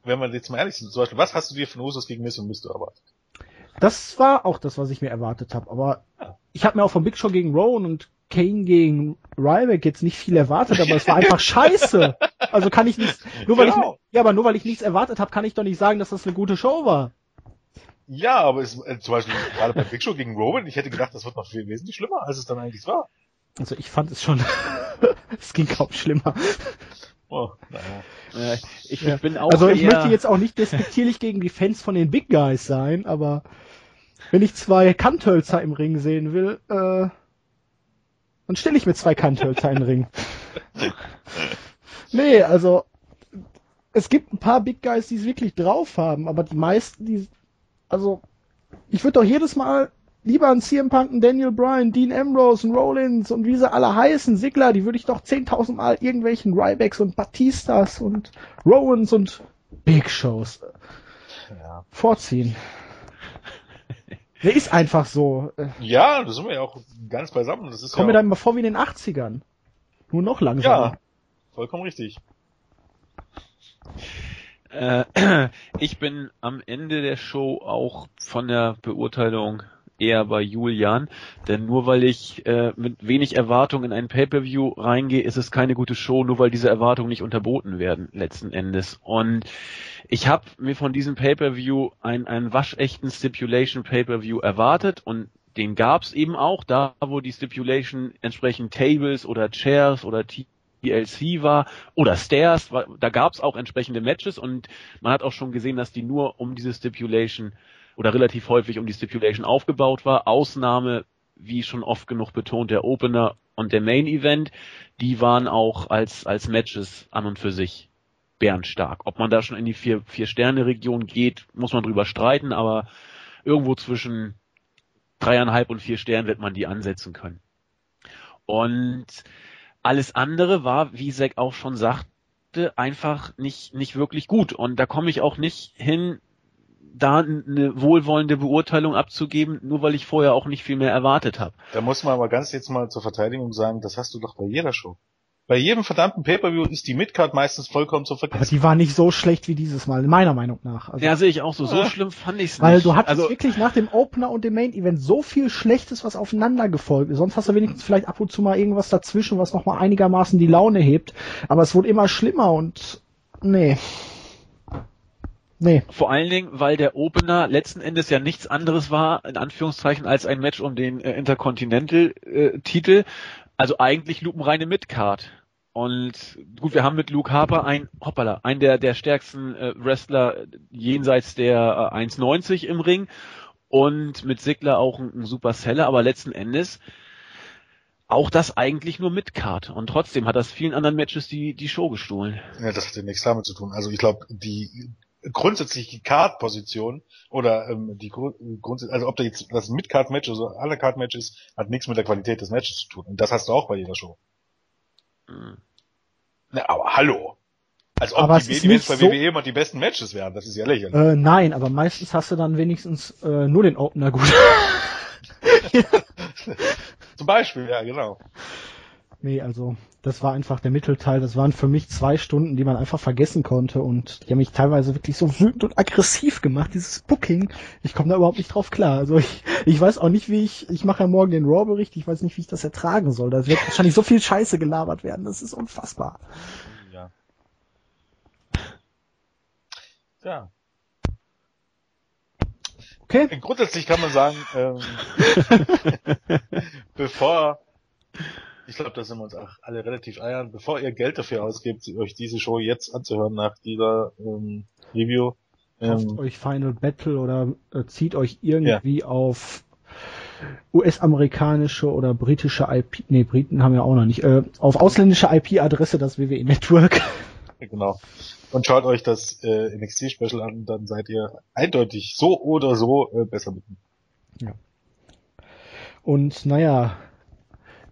wenn man jetzt mal ehrlich sind, zum Beispiel, was hast du dir von Usos gegen Miss und Mysto erwartet? Das war auch das, was ich mir erwartet habe. Aber ja. ich habe mir auch von Big Show gegen Rowan und Kane gegen Ryback jetzt nicht viel erwartet, aber es war einfach scheiße. Also kann ich nicht, nur weil genau. Ja, aber nur weil ich nichts erwartet habe, kann ich doch nicht sagen, dass das eine gute Show war. Ja, aber es, äh, zum Beispiel gerade bei Big Show gegen Rowan, ich hätte gedacht, das wird noch viel wesentlich schlimmer, als es dann eigentlich war. Also ich fand es schon, es ging kaum schlimmer. Oh, naja. ich, ich bin auch also ich möchte jetzt auch nicht despektierlich gegen die Fans von den Big Guys sein, aber wenn ich zwei Kanthölzer im Ring sehen will, äh, dann stelle ich mir zwei Kanthölzer in den Ring. nee, also es gibt ein paar Big Guys, die es wirklich drauf haben, aber die meisten, die, also ich würde doch jedes Mal lieber einen CM Punk, einen Daniel Bryan, Dean Ambrose, einen Rollins und wie sie alle heißen, Sigler, die würde ich doch 10.000 Mal irgendwelchen Rybacks und Batistas und Rowans und Big Shows ja. vorziehen. Der ist einfach so. Ja, da sind wir ja auch ganz beisammen. Das ist Kommen ja mir dann mal vor wie in den 80ern. Nur noch langsamer. Ja, vollkommen richtig. Äh, ich bin am Ende der Show auch von der Beurteilung eher bei Julian, denn nur weil ich äh, mit wenig Erwartung in ein Pay-per-View reingehe, ist es keine gute Show, nur weil diese Erwartungen nicht unterboten werden letzten Endes. Und ich habe mir von diesem Pay-per-View einen, einen waschechten Stipulation Pay-per-View erwartet und den gab's eben auch, da wo die Stipulation entsprechend Tables oder Chairs oder TLC war oder Stairs, da gab's auch entsprechende Matches und man hat auch schon gesehen, dass die nur um diese Stipulation oder relativ häufig um die Stipulation aufgebaut war. Ausnahme, wie schon oft genug betont, der Opener und der Main Event, die waren auch als, als Matches an und für sich bärenstark. Ob man da schon in die vier, vier Sterne Region geht, muss man drüber streiten, aber irgendwo zwischen dreieinhalb und vier Sternen wird man die ansetzen können. Und alles andere war, wie Zack auch schon sagte, einfach nicht, nicht wirklich gut. Und da komme ich auch nicht hin, da eine wohlwollende Beurteilung abzugeben, nur weil ich vorher auch nicht viel mehr erwartet habe. Da muss man aber ganz jetzt mal zur Verteidigung sagen, das hast du doch bei jeder Show. Bei jedem verdammten Pay-Per-View ist die Midcard meistens vollkommen zu vergessen. Aber die war nicht so schlecht wie dieses Mal, meiner Meinung nach. Also, ja, sehe ich auch so. So ja. schlimm fand ich es nicht. Weil du hattest also, wirklich nach dem Opener und dem Main-Event so viel Schlechtes, was aufeinander gefolgt ist. Sonst hast du wenigstens vielleicht ab und zu mal irgendwas dazwischen, was nochmal einigermaßen die Laune hebt. Aber es wurde immer schlimmer und nee. Nee. Vor allen Dingen, weil der Opener letzten Endes ja nichts anderes war, in Anführungszeichen, als ein Match um den äh, Intercontinental-Titel. Äh, also eigentlich lupenreine Midcard. Und gut, wir haben mit Luke Harper ein, hoppala, einen der, der stärksten äh, Wrestler jenseits der äh, 1,90 im Ring und mit Sigler auch ein, ein super Seller, aber letzten Endes auch das eigentlich nur mit Card. Und trotzdem hat das vielen anderen Matches die, die Show gestohlen. Ja, das hat ja nichts damit zu tun. Also ich glaube, die grundsätzlich die Card-Position oder ähm, die grundsätzlich, also ob da jetzt das Mid-Card-Match oder alle Card-Match ist, hat nichts mit der Qualität des Matches zu tun. Und das hast du auch bei jeder Show. Mhm. Na, aber hallo. Als ob aber die Events bei WWE immer die besten Matches wären, das ist ja lächerlich. Äh, nein, aber meistens hast du dann wenigstens äh, nur den Opener gut. Zum Beispiel, ja, genau. Nee, also das war einfach der Mittelteil. Das waren für mich zwei Stunden, die man einfach vergessen konnte und die haben mich teilweise wirklich so wütend und aggressiv gemacht. Dieses Booking, ich komme da überhaupt nicht drauf klar. Also ich, ich weiß auch nicht, wie ich, ich mache ja morgen den Raw-Bericht, ich weiß nicht, wie ich das ertragen soll. Da wird wahrscheinlich so viel Scheiße gelabert werden. Das ist unfassbar. Ja. Ja. Okay. Grundsätzlich kann man sagen, ähm, bevor ich glaube, da sind wir uns auch alle relativ eiern. Bevor ihr Geld dafür ausgebt, euch diese Show jetzt anzuhören nach dieser ähm, Review. Ähm, Kauft euch Final Battle oder äh, zieht euch irgendwie ja. auf US-amerikanische oder britische IP, nee, Briten haben wir auch noch nicht, äh, auf ausländische IP-Adresse das WWE Network. Genau. Und schaut euch das äh, NXT-Special an, dann seid ihr eindeutig so oder so äh, besser mit. Ja. Und naja,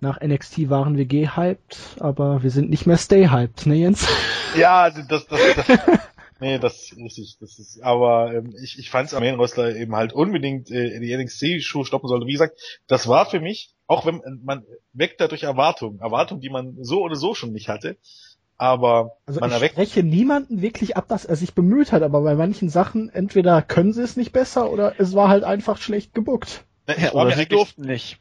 nach NXT waren wir gehyped, aber wir sind nicht mehr stay hyped, ne Jens? Ja, das, das, das nee, das ist richtig, das ist, aber ähm, ich, ich fand es am Main Roster eben halt unbedingt äh, die NXT-Schuh stoppen sollte. Wie gesagt, das war für mich, auch wenn man weckt dadurch Erwartungen, Erwartungen, die man so oder so schon nicht hatte, aber also man ich erweckt spreche niemanden wirklich ab, dass er sich bemüht hat, aber bei manchen Sachen entweder können sie es nicht besser oder es war halt einfach schlecht gebuckt. Ja, oder sie durften nicht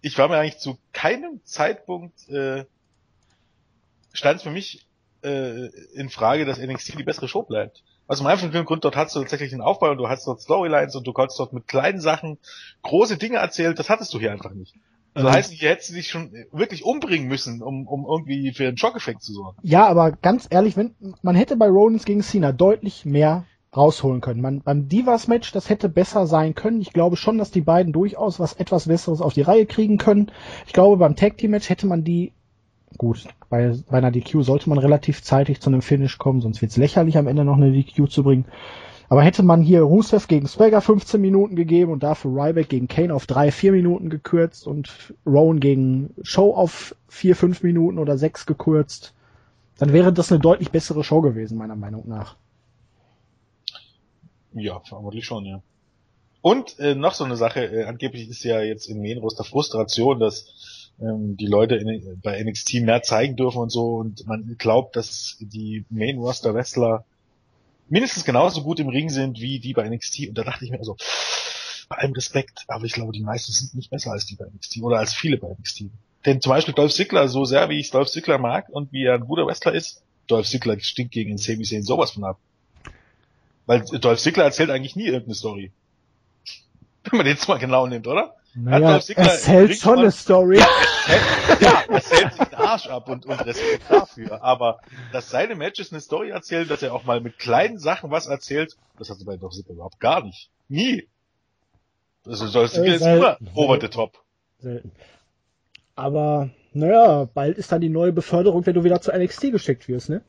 ich war mir eigentlich zu keinem Zeitpunkt äh, stand es für mich äh, in Frage, dass NXT die bessere Show bleibt. Also im einfachen Grund, dort hast du tatsächlich einen Aufbau und du hast dort Storylines und du konntest dort mit kleinen Sachen große Dinge erzählen, das hattest du hier einfach nicht. Also heißt, hier hättest du dich schon wirklich umbringen müssen, um, um irgendwie für einen Schockeffekt zu sorgen. Ja, aber ganz ehrlich, wenn man hätte bei Rollins gegen Cena deutlich mehr rausholen können. Man, beim Divas-Match, das hätte besser sein können. Ich glaube schon, dass die beiden durchaus was etwas Besseres auf die Reihe kriegen können. Ich glaube, beim Tag-Team-Match hätte man die, gut, bei, bei einer DQ sollte man relativ zeitig zu einem Finish kommen, sonst wird's lächerlich, am Ende noch eine DQ zu bringen. Aber hätte man hier Rusev gegen Swagger 15 Minuten gegeben und dafür Ryback gegen Kane auf 3, 4 Minuten gekürzt und Rowan gegen Show auf 4, 5 Minuten oder 6 gekürzt, dann wäre das eine deutlich bessere Show gewesen, meiner Meinung nach. Ja, vermutlich schon, ja. Und äh, noch so eine Sache, äh, angeblich ist ja jetzt in Main Roster Frustration, dass ähm, die Leute in, bei NXT mehr zeigen dürfen und so und man glaubt, dass die Main Roster Wrestler mindestens genauso gut im Ring sind wie die bei NXT. Und da dachte ich mir also, bei allem Respekt, aber ich glaube, die meisten sind nicht besser als die bei NXT oder als viele bei NXT. Denn zum Beispiel Dolph Ziggler, so sehr wie ich Dolph Ziggler mag und wie er ein guter Wrestler ist, Dolph Ziggler stinkt gegen den Sami Zayn sowas von ab. Weil Dolph Ziggler erzählt eigentlich nie irgendeine Story. Wenn man den jetzt mal genau nimmt, oder? Naja, erzählt schon eine Story. Ja, es hält sich den Arsch ab und, und Respekt dafür. Aber dass seine Matches eine Story erzählen, dass er auch mal mit kleinen Sachen was erzählt, das hat er bei Dolph Ziggler überhaupt gar nicht. Nie. Also Dolph Ziggler äh, ist immer over the top. Selten. Aber, naja, bald ist dann die neue Beförderung, wenn du wieder zu NXT geschickt wirst, ne?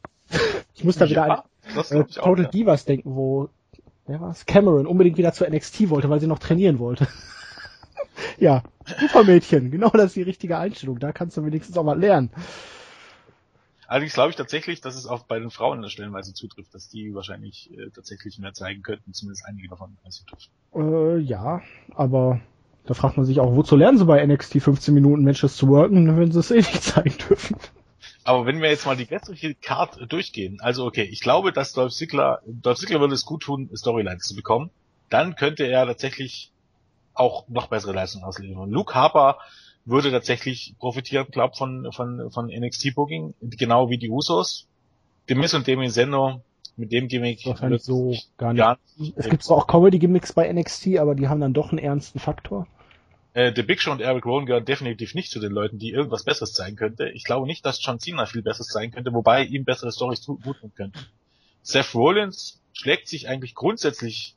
Ich muss da wieder an äh, Total auch, Divas ja. denken, wo, wer war's? Cameron unbedingt wieder zu NXT wollte, weil sie noch trainieren wollte. ja, super Mädchen, genau das ist die richtige Einstellung. Da kannst du wenigstens auch mal lernen. Allerdings glaube ich tatsächlich, dass es auch bei den Frauen in der Stellenweise zutrifft, dass die wahrscheinlich äh, tatsächlich mehr zeigen könnten, zumindest einige davon, als sie dürfen. Äh, ja, aber da fragt man sich auch, wozu lernen sie bei NXT 15 Minuten Matches zu worken, wenn sie es eh nicht zeigen dürfen. Aber wenn wir jetzt mal die restliche Card durchgehen, also okay, ich glaube, dass Dolph Ziggler, Dolph Ziggler würde es gut tun, Storylines zu bekommen. Dann könnte er tatsächlich auch noch bessere Leistungen auslegen. Und Luke Harper würde tatsächlich profitieren, glaube von, von, von NXT Booking, genau wie die Usos. Demis und Damien Sendo mit dem Gimmick wahrscheinlich so gar nicht. Gar nicht. Es gibt zwar auch Comedy-Gimmicks bei NXT, aber die haben dann doch einen ernsten Faktor. Äh, The Big Show und Eric Rowan gehören definitiv nicht zu den Leuten, die irgendwas Besseres zeigen könnte. Ich glaube nicht, dass John Cena viel Besseres zeigen könnte, wobei ihm bessere Storys gut tun könnten. Seth Rollins schlägt sich eigentlich grundsätzlich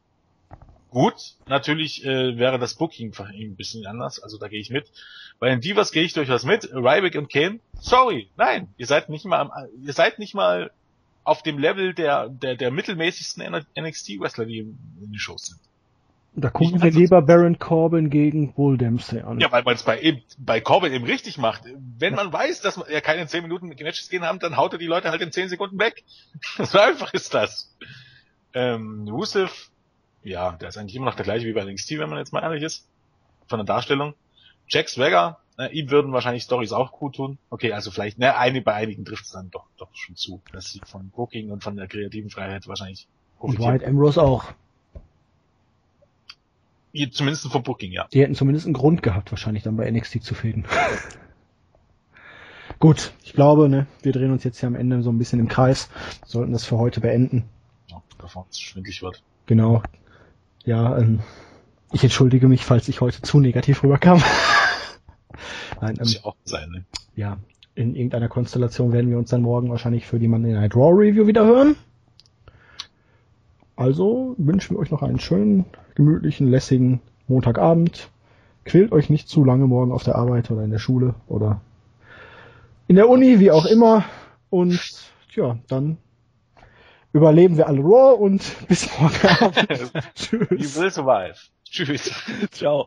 gut. Natürlich äh, wäre das Booking für ihn ein bisschen anders, also da gehe ich mit. Bei den Divas gehe ich durchaus mit. Ryback und Kane, sorry, nein, ihr seid nicht mal, am, ihr seid nicht mal auf dem Level der der der mittelmäßigsten NXT Wrestler, die in den Shows sind. Da gucken wir lieber Baron Corbin gegen Bull Dempsey an. Ja, weil man es bei, bei Corbin eben richtig macht. Wenn man weiß, dass er keine 10 Minuten Matches gehen haben, dann haut er die Leute halt in 10 Sekunden weg. so einfach ist das. Ähm, Rusev, ja, der ist eigentlich immer noch der gleiche wie bei NXT, wenn man jetzt mal ehrlich ist. Von der Darstellung. Jack Swagger, äh, ihm würden wahrscheinlich Stories auch gut tun. Okay, also vielleicht, ne, eine, bei einigen trifft es dann doch, doch schon zu, dass sie von Booking und von der kreativen Freiheit wahrscheinlich profitieren. Und White Ambrose auch. Zumindest vom Booking, ja. Die hätten zumindest einen Grund gehabt, wahrscheinlich dann bei NXT zu fäden. Gut, ich glaube, ne, wir drehen uns jetzt hier am Ende so ein bisschen im Kreis, sollten das für heute beenden. Ja, bevor es schwindlig wird. Genau. Ja, ähm, ich entschuldige mich, falls ich heute zu negativ rüberkam. Nein, ähm, Muss ja auch sein, ne? Ja, in irgendeiner Konstellation werden wir uns dann morgen wahrscheinlich für die Monday Night Raw Review wieder hören. Also wünschen wir euch noch einen schönen gemütlichen, lässigen Montagabend. Quält euch nicht zu lange morgen auf der Arbeit oder in der Schule oder in der Uni, wie auch immer. Und ja, dann überleben wir alle Raw und bis morgen Abend. Tschüss. You will survive. Tschüss. Ciao.